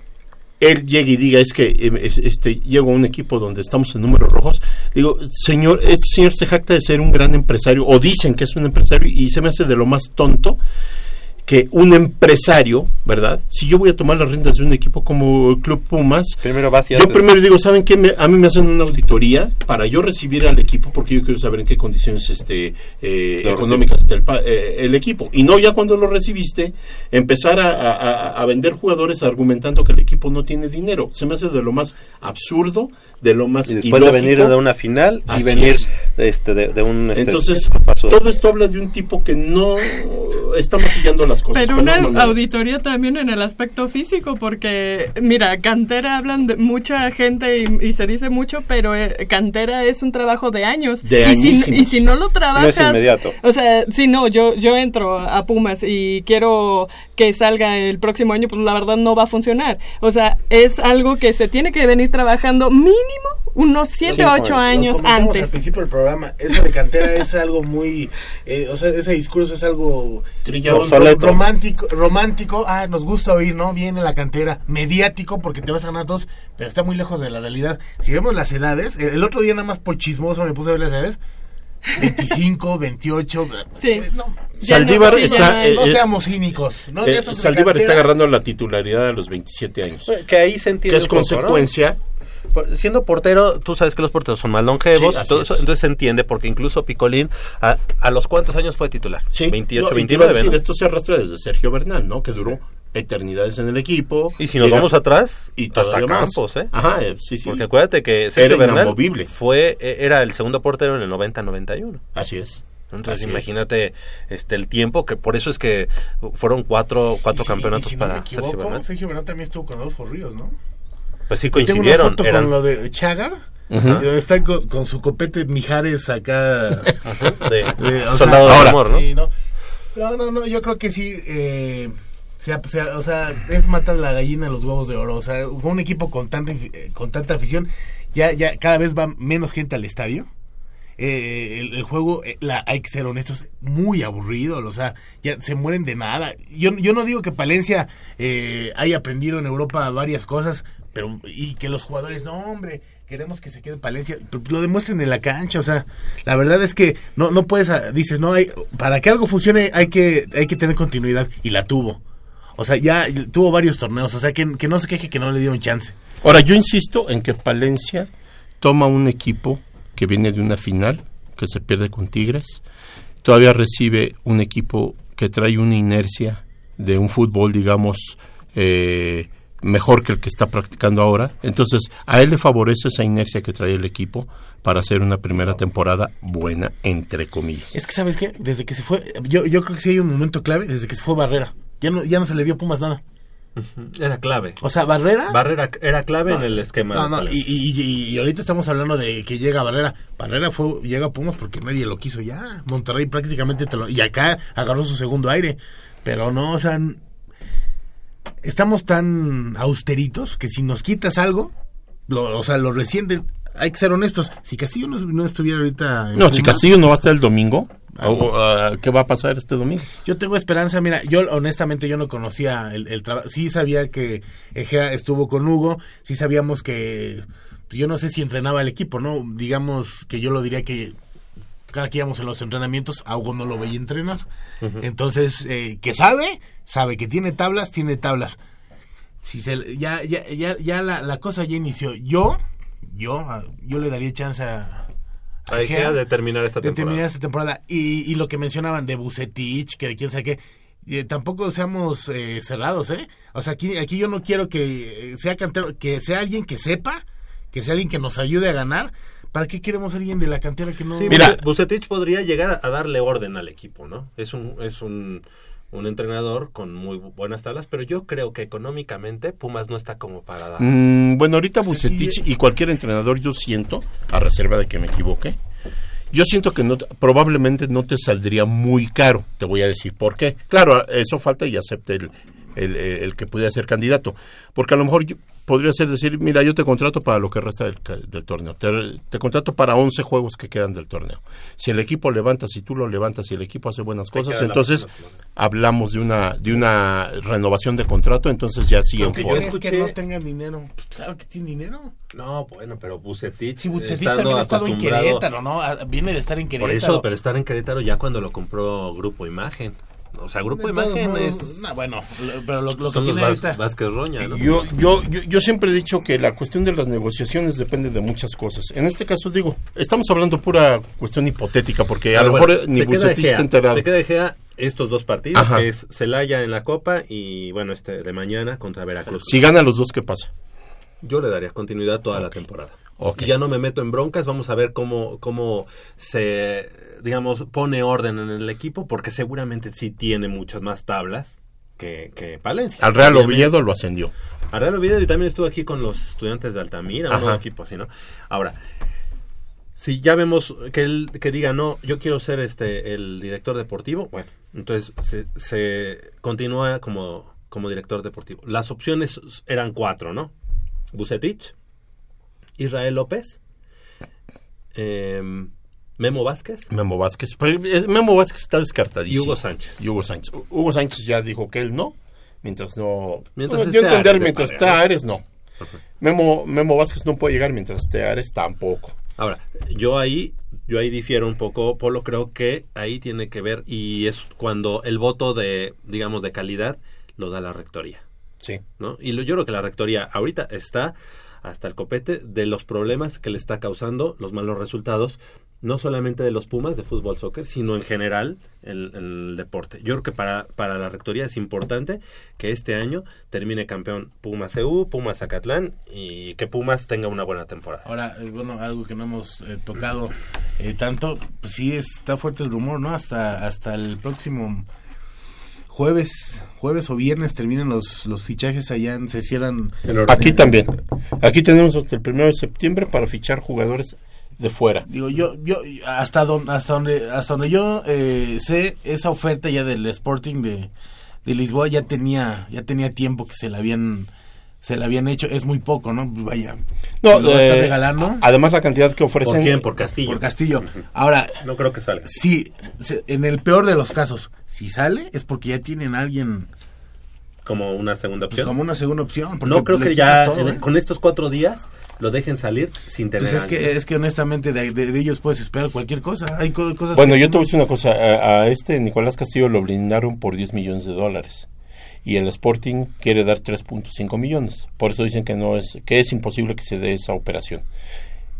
C: él llegue y diga es que em, este llego a un equipo donde estamos en números rojos digo señor este señor se jacta de ser un gran empresario o dicen que es un empresario y se me hace de lo más tonto que un empresario, ¿verdad? Si yo voy a tomar las riendas de un equipo como el Club Pumas,
A: primero
C: yo primero digo, ¿saben qué? a mí me hacen una auditoría para yo recibir al equipo porque yo quiero saber en qué condiciones este eh, económicas está el, eh, el, equipo. Y no ya cuando lo recibiste, empezar a, vender jugadores argumentando que el equipo no tiene dinero. Se me hace de lo más absurdo, de lo más
A: y después de venir de una final y venir este, de, un...
C: Este, Entonces, todo esto habla de un tipo que no está maquillando las cosas.
F: Pero una auditoría también en el aspecto físico, porque, mira, cantera hablan de mucha gente y, se dice mucho, pero eh, cantera es un trabajo de años.
C: De
F: y si, y si no lo trabajas... inmediato. O sea, si no, yo, yo entro a Pumas y quiero que salga el próximo año, pues la verdad no va a funcionar. O sea, es algo que se tiene que venir trabajando mínimo unos 7 o 8 años antes.
B: al principio del programa, eso de cantera es algo muy, eh, o sea, ese discurso es algo romántico, romántico, ah, nos gusta oír, ¿no? Viene la cantera, mediático porque te vas a ganar todos, pero está muy lejos de la realidad. Si vemos las edades, el otro día nada más por chismoso me puse a ver las edades, 25, 28. *laughs*
F: Sí. Eh,
C: no, Saldívar está.
B: no, eh, seamos cínicos. ¿no?
C: Saldívar está agarrando la titularidad a los 27 años.
A: Que ahí se entiende.
C: Que es consecuencia
A: siendo portero, tú sabes que los porteros son más longevos, entonces se entiende porque incluso Picolín, a, a, los cuántos años fue titular?
C: Sí,
A: 28, 29.
C: Esto se arrastra desde Sergio Bernal, ¿no? Que duró eternidades en el equipo.
A: Y si nos vamos atrás,
C: y hasta
A: Campos, ¿eh?
C: Ajá, eh, sí, sí.
A: Porque acuérdate que Sergio Bernal fue, e, era el segundo portero en el 90-91.
C: Así es.
A: Entonces imagínate este el tiempo que por eso es que fueron cuatro cuatro campeonatos
B: si
A: para
B: Sergio Bernal. Sergio Bernal también estuvo con Adolfo Ríos, ¿no?
A: Pues sí coincidieron.
B: Tengo una foto con lo de Chagar. Donde está con, su copete Mijares acá.
A: de, *laughs* soldado de amor, ¿no?
B: ¿no? ¿no? No, yo creo que sí. Eh, o sea, es matar la gallina de los huevos de oro. O sea, con un equipo con tanta, con tanta afición, ya, ya cada vez va menos gente al estadio. Eh, el, juego, eh, la, hay que ser honestos, muy aburrido, o sea, ya se mueren de nada. Yo, yo no digo que Palencia eh, haya aprendido en Europa varias cosas, pero y que los jugadores, no hombre, queremos que se quede Palencia, lo demuestren en la cancha, o sea, la verdad es que no, no puedes, ah, dices, no hay, para que algo funcione hay que, hay que tener continuidad, y la tuvo. O sea, ya tuvo varios torneos, o sea, que, que no se queje que no le dieron chance.
C: Ahora, yo insisto en que Palencia toma un equipo que viene de una final, que se pierde con Tigres, todavía recibe un equipo que trae una inercia de un fútbol, digamos, eh, mejor que el que está practicando ahora. Entonces, a él le favorece esa inercia que trae el equipo para hacer una primera temporada buena, entre comillas.
B: Es que, ¿sabes qué? Desde que se fue, yo, yo creo que sí hay un momento clave, desde que se fue Barrera. Ya no, ya no se le vio Pumas nada.
A: Era clave.
B: O sea, Barrera.
A: Barrera era clave en el esquema.
B: No, no, y, y, ahorita estamos hablando de que llega Barrera. Barrera fue, llega a Pumas porque nadie lo quiso ya. Monterrey prácticamente te lo. Y acá agarró su segundo aire. Pero no, o sea. Estamos tan austeritos que si nos quitas algo, lo, o sea, lo reciente. Hay que ser honestos. Si Castillo no, estuviera ahorita.
C: no, si Castillo no va a estar el domingo. Ah, ¿Qué va a pasar este domingo?
B: Yo tengo esperanza, mira, yo honestamente yo no conocía el, trabajo, sí sabía que Egea estuvo con Hugo, sí sabíamos que, yo no sé si entrenaba el equipo, ¿no? Digamos que yo lo diría que cada que íbamos en los entrenamientos, a Hugo no lo veía entrenar. Entonces, eh, que sabe, sabe que tiene tablas, tiene tablas. Si se, ya, ya, ya, ya la, la cosa ya inició. Yo, yo, yo le daría chance a
A: hay que determinar esta
B: temporada. esta temporada. Y, y, lo que mencionaban de Bucetich, que de quién sabe qué, eh, tampoco seamos eh, cerrados, ¿eh? O sea, aquí, aquí yo no quiero que sea cantero, que sea alguien que sepa, que sea alguien que nos ayude a ganar. ¿Para qué queremos alguien de la cantera que no...
A: Mira, Bucetich podría llegar a darle orden al equipo, ¿no? Es un... Es un un entrenador con muy buenas tablas, pero yo creo que económicamente Pumas no está como para dar.
C: Mm, bueno, ahorita Bucetich y cualquier entrenador yo siento, a reserva de que me equivoque, yo siento que no, probablemente no te saldría muy caro. Te voy a decir por qué. Claro, eso falta y acepte el, el, el, que pudiera ser candidato. Porque a lo mejor podría ser decir, mira, yo te contrato para lo que resta del, torneo, te, contrato para 11 juegos que quedan del torneo. Si el equipo levanta, si tú lo levantas, si el equipo hace buenas cosas, entonces hablamos de una de una renovación de contrato, entonces ya sí
B: en forma. que no tengan dinero. Pues claro que tienen dinero.
A: No, bueno, pero Bucetich,
B: sí, Bucetich también ha estado en Querétaro, ¿no? Viene de estar en Querétaro.
A: Por eso, pero estar en Querétaro ya cuando lo compró Grupo Imagen. O sea, Grupo de Imagen es...
B: bueno, pero lo,
A: que tiene los Vázquez Roña, ¿no?
C: Yo, yo, yo, siempre he dicho que la cuestión de las negociaciones depende de muchas cosas. En este caso, digo, estamos hablando pura cuestión hipotética, porque a lo mejor ni Bucetich está enterado.
A: Se queda de Gea estos dos partidos, que es Celaya en la Copa y, bueno, este de mañana contra Veracruz.
C: Si gana los dos, ¿qué pasa?
A: Yo le daría continuidad toda la temporada. Y ya no me meto en broncas, vamos a ver cómo, cómo se, digamos, pone orden en el equipo, porque seguramente sí tiene muchas más tablas que, que Palencia.
C: Al Real Oviedo lo ascendió.
A: Al Real Oviedo y también estuvo aquí con los estudiantes de Altamira, un equipo así, ¿no? Ahora, si ya vemos que él que diga, no, yo quiero ser este el director deportivo, bueno, entonces se, se continúa como, como director deportivo. Las opciones eran cuatro, ¿no? Bucetich, Israel López, em, Memo Vázquez.
C: Memo Vázquez. Pues, Memo Vázquez está descartadísimo.
A: Y Hugo Sánchez.
C: Y Hugo Sánchez. Hugo Sánchez ya dijo que él no. Mientras no. Mientras yo entender, mientras esté Ares, no. Memo, Memo Vázquez no puede llegar mientras esté Ares tampoco.
A: Ahora, yo ahí, yo ahí difiero un poco, Polo, creo que ahí tiene que ver, y es cuando el voto de, digamos, de calidad lo da la rectoría.
C: Sí.
A: ¿no? Y yo creo que la rectoría ahorita está hasta el copete de los problemas que le está causando los malos resultados, no solamente de los Pumas de fútbol soccer, sino en general el, el, deporte. Yo creo que para, para la rectoría es importante que este año termine campeón Pumas EU, Pumas Zacatlán y que Pumas tenga una buena temporada.
B: Ahora, eh, bueno, algo que no hemos eh, tocado eh, tanto, pues sí está fuerte el rumor, ¿no? Hasta, hasta el próximo jueves jueves o viernes terminan los, los fichajes allá, en, se cierran...
C: Aquí también. Aquí tenemos hasta el primero de septiembre para fichar jugadores de fuera.
B: Digo, yo, yo hasta, don, hasta donde, hasta donde yo eh, sé, esa oferta ya del Sporting de, de Lisboa ya tenía, ya tenía tiempo que se la habían se la habían hecho, es muy poco, ¿no? Vaya.
C: No, lo eh, regalando. Además la cantidad que ofrecen.
A: ¿Por quién? Por Castillo.
B: Por Castillo. Ahora.
A: No creo que salga.
B: Sí, en el peor de los casos, si sale es porque ya tienen a alguien
A: como una segunda pues opción.
B: como una segunda opción.
A: No creo que ya ¿eh? con estos cuatro días lo dejen salir sin tener.
B: Pues es que es que honestamente de, ellos puedes esperar cualquier cosa. Hay cosas.
C: Bueno, yo te voy a decir una cosa. A, a, este Nicolás Castillo lo brindaron por 10 millones de dólares y el Sporting quiere dar 3.5 millones. Por eso dicen que no es que es imposible que se dé esa operación.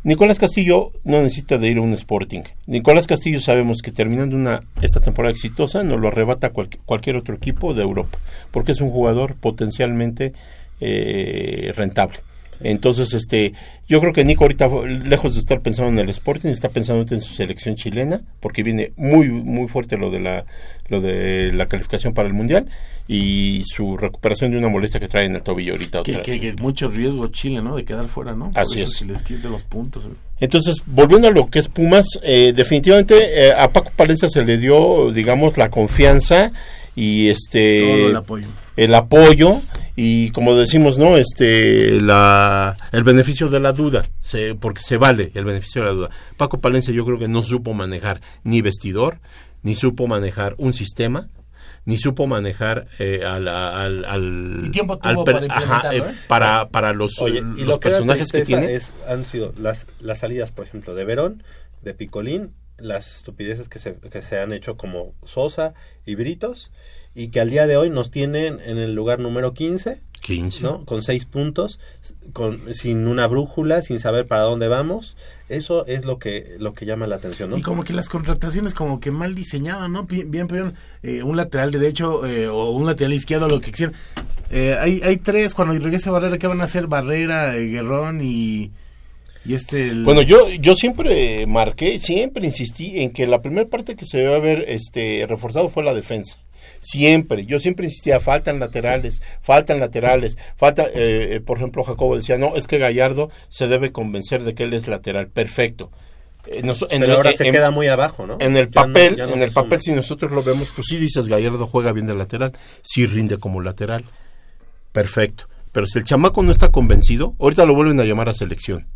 C: Nicolás Castillo no necesita de ir a un Sporting. Nicolás Castillo sabemos que terminando una esta temporada exitosa nos lo arrebata cualquier otro equipo de Europa, porque es un jugador potencialmente eh, rentable. Entonces, este, yo creo que Nico ahorita, lejos de estar pensando en el Sporting, está pensando en su selección chilena, porque viene muy, muy fuerte lo de la, lo de la calificación para el Mundial y su recuperación de una molestia que trae en el tobillo ahorita.
B: Que, que, mucho riesgo Chile, ¿no? De quedar fuera, ¿no?
C: Así es.
B: Si les quite los puntos.
C: Entonces, volviendo a lo que es Pumas, eh, definitivamente eh, a Paco Palencia se le dio, digamos, la confianza y este
B: el apoyo
C: el apoyo y como decimos no este la el beneficio de la duda se, porque se vale el beneficio de la duda. Paco Palencia yo creo que no supo manejar ni vestidor ni supo manejar un sistema ni supo manejar eh, al, al, al,
B: tiempo tuvo para,
C: ajá, eh, para, para los, los personajes que tiene
A: han sido las, las salidas por ejemplo de Verón de Picolín las estupideces que se, que se han hecho como Sosa y Britos y que al día de hoy nos tienen en el lugar número 15,
C: 15.
A: ¿no? con seis puntos, con, sin una brújula, sin saber para dónde vamos. Eso es lo que lo que llama la atención. ¿no?
B: Y como que las contrataciones como que mal diseñadas, ¿no? Bien, bien eh, un lateral derecho eh, o un lateral izquierdo, lo que quieran. Eh, hay, hay tres, cuando regrese Barrera, ¿qué van a hacer? Barrera, Guerrón y... Y este
C: Bueno, yo yo siempre marqué, siempre insistí en que la primera parte que se debe haber este reforzado fue la defensa. Siempre, yo siempre insistía, faltan laterales, faltan laterales, falta, eh, eh, por ejemplo, Jacobo decía, no, es que Gallardo se debe convencer de que él es lateral, perfecto.
A: en Pero ahora se queda muy abajo, ¿no?
C: En el papel, en el papel si nosotros lo vemos, pues sí dices Gallardo juega bien de lateral, sí rinde como lateral, perfecto. Pero si el chamaco no está convencido, ahorita lo vuelven a llamar a selección.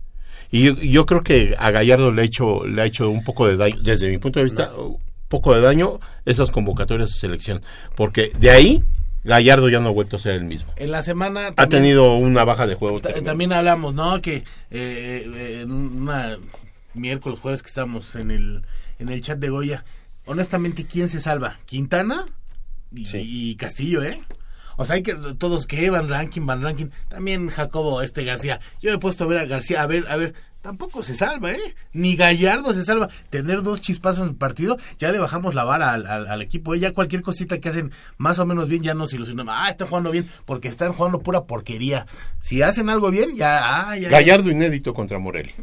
C: Y yo, creo que a Gallardo le ha hecho le ha hecho un poco de daño, desde mi punto de vista, poco de daño esas convocatorias de selección, porque de ahí Gallardo ya no ha vuelto a ser el mismo.
B: En la semana
C: ha tenido una baja de juego.
B: También hablamos, ¿no? Que eh, en una miércoles, jueves que estamos en el, en el chat de Goya, honestamente, ¿quién se salva? ¿Quintana? Y, Castillo, ¿eh? O sea, hay que todos que Van Ranking, Van Ranking, también Jacobo, este García. Yo me he puesto a ver a García, a ver, a ver, tampoco se salva, ¿eh? Ni Gallardo se salva. Tener dos chispazos en el partido, ya le bajamos la vara al, al, equipo. ¿eh? Ya cualquier cosita que hacen más o menos bien, ya nos ilusionamos. Ah, están jugando bien, porque están jugando pura porquería. Si hacen algo bien, ya. Ah,
C: Gallardo inédito contra Morelia.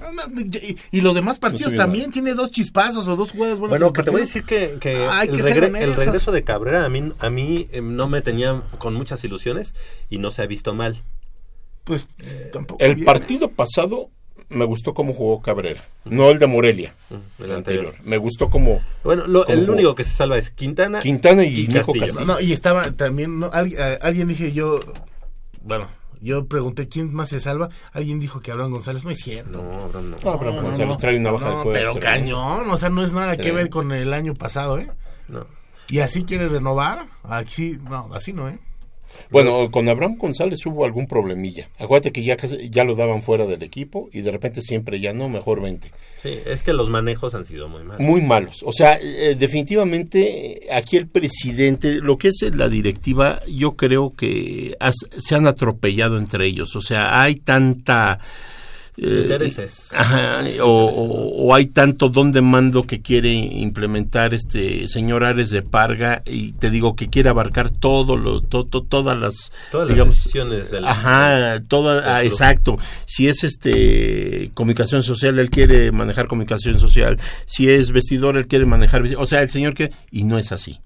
B: Y, los demás partidos también tiene dos chispazos o dos jugadas
A: buenas. Bueno, que te voy a decir que, el, regreso de Cabrera a mí, a mí eh, no me tenía con muchas ilusiones y no se ha visto mal.
C: Pues tampoco. El partido pasado me gustó cómo jugó Cabrera, no el de Morelia, el, anterior. Me gustó como
A: Bueno, el único que se salva es Quintana.
C: Quintana y, Castillo.
B: No, y estaba también, no, eh, alguien, dije yo, bueno, yo pregunté quién más se salva. Alguien dijo que Abraham González. No es cierto.
A: No, Abraham no.
C: No, Abraham González trae una baja de.
B: Pero cañón. O sea, no es nada que ver con el año pasado, ¿eh? No. ¿Y así quiere renovar? Aquí, no, así no, ¿eh?
C: Bueno, con Abraham González hubo algún problemilla. Acuérdate que ya, ya lo daban fuera del equipo y de repente siempre ya no, mejor 20.
A: Sí, es que los manejos han sido muy malos.
C: Muy malos. O sea, eh, definitivamente aquí el presidente, lo que es la directiva, yo creo que se han atropellado entre ellos. O sea, hay tanta
A: eh, intereses.
C: o, hay tanto don de mando que quiere implementar este señor Ares de Parga y te digo que quiere abarcar todo lo todas las
A: todas las decisiones del
C: ajá toda ah, exacto. Si es este comunicación social él quiere manejar comunicación social. Si es vestidor él quiere manejar o sea el señor que y no es así.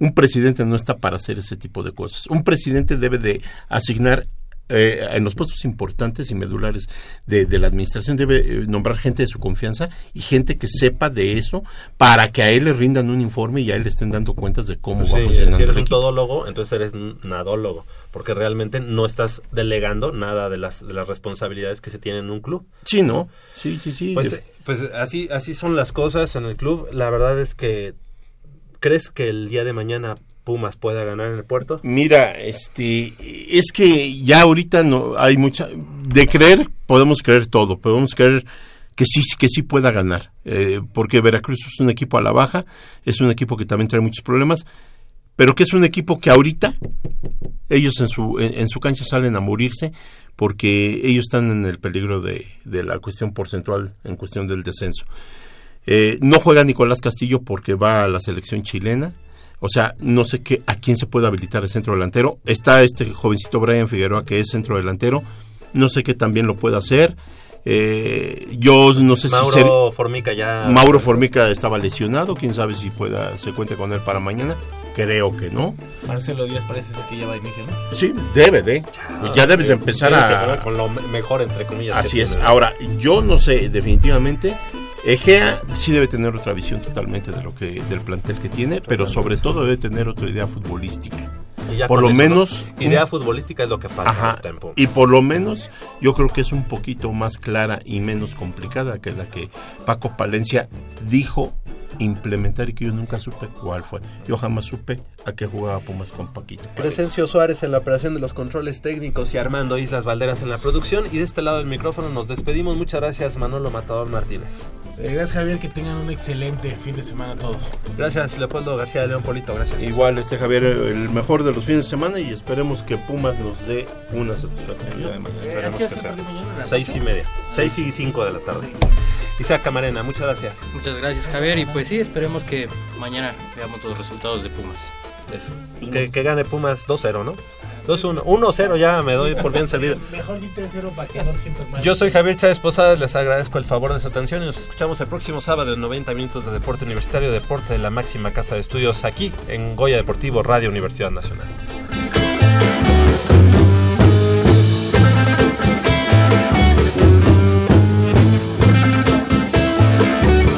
C: Un presidente no está para hacer ese tipo de cosas. Un presidente debe de asignar eh, en los puestos importantes y medulares de, la administración debe eh, nombrar gente de su confianza y gente que sepa de eso para que a él le rindan un informe y a él le estén dando cuentas de cómo va funcionando.
A: Si eres un todólogo, entonces eres nadólogo, porque realmente no estás delegando nada de las, de las responsabilidades que se tienen en un club.
C: Sí, ¿no? Sí, sí, sí.
A: Pues, pues así, así son las cosas en el club. La verdad es que, ¿crees que el día de mañana Pumas pueda ganar en el puerto?
C: Mira, este, es que ya ahorita no hay mucha de creer podemos creer todo, podemos creer que sí que sí pueda ganar, eh, porque Veracruz es un equipo a la baja, es un equipo que también trae muchos problemas, pero que es un equipo que ahorita ellos en su en, su cancha salen a morirse porque ellos están en el peligro de, de la cuestión porcentual en cuestión del descenso. Eh, no juega Nicolás Castillo porque va a la selección chilena o sea, no sé qué, a quién se puede habilitar el centro delantero. Está este jovencito Brian Figueroa que es centro delantero. No sé qué también lo puede hacer. Eh, yo no sé
A: si Mauro Formica ya
C: Mauro Formica estaba lesionado, quién sabe si pueda se cuente con él para mañana. Creo que no.
B: Marcelo Díaz parece que ya va a inicio, ¿no?
C: Sí, debe de. Ya, debes empezar a
A: con lo mejor entre comillas.
C: Así es. Ahora, yo no sé definitivamente Egea sí debe tener otra visión totalmente de lo que del plantel que tiene, pero sobre todo debe tener otra idea futbolística. por lo menos
A: idea futbolística es lo que falta.
C: y por lo menos yo creo que es un poquito más clara y menos complicada que la que Paco Palencia dijo implementar y que yo nunca supe cuál fue. Yo jamás supe a qué jugaba Pumas con Paquito.
A: Presencio Suárez en la operación de los controles técnicos y Armando Islas Valderas en la producción. Y de este lado del micrófono nos despedimos. Muchas gracias Manolo Matador Martínez.
B: Eh, gracias Javier, que tengan un excelente fin de semana todos.
A: Gracias Leopoldo García de León Polito, gracias.
C: Igual este Javier, el mejor de los fines de semana y esperemos que Pumas nos dé una satisfacción.
A: Eh, ¿Qué Seis y media, seis y cinco de la tarde. Isaac Camarena, muchas gracias.
D: Muchas gracias Javier y pues sí, esperemos que mañana veamos los resultados de Pumas.
A: Eso. Que, gane Pumas 2-0, ¿no? 2-1. 1-0 ya me doy por bien servido. *laughs*
B: Mejor di 3-0 para que no sientas mal.
A: Yo soy Javier Chávez Posadas, les agradezco el favor de su atención y nos escuchamos el próximo sábado en 90 minutos de Deporte Universitario, Deporte de la máxima casa de estudios aquí en Goya Deportivo Radio Universidad Nacional.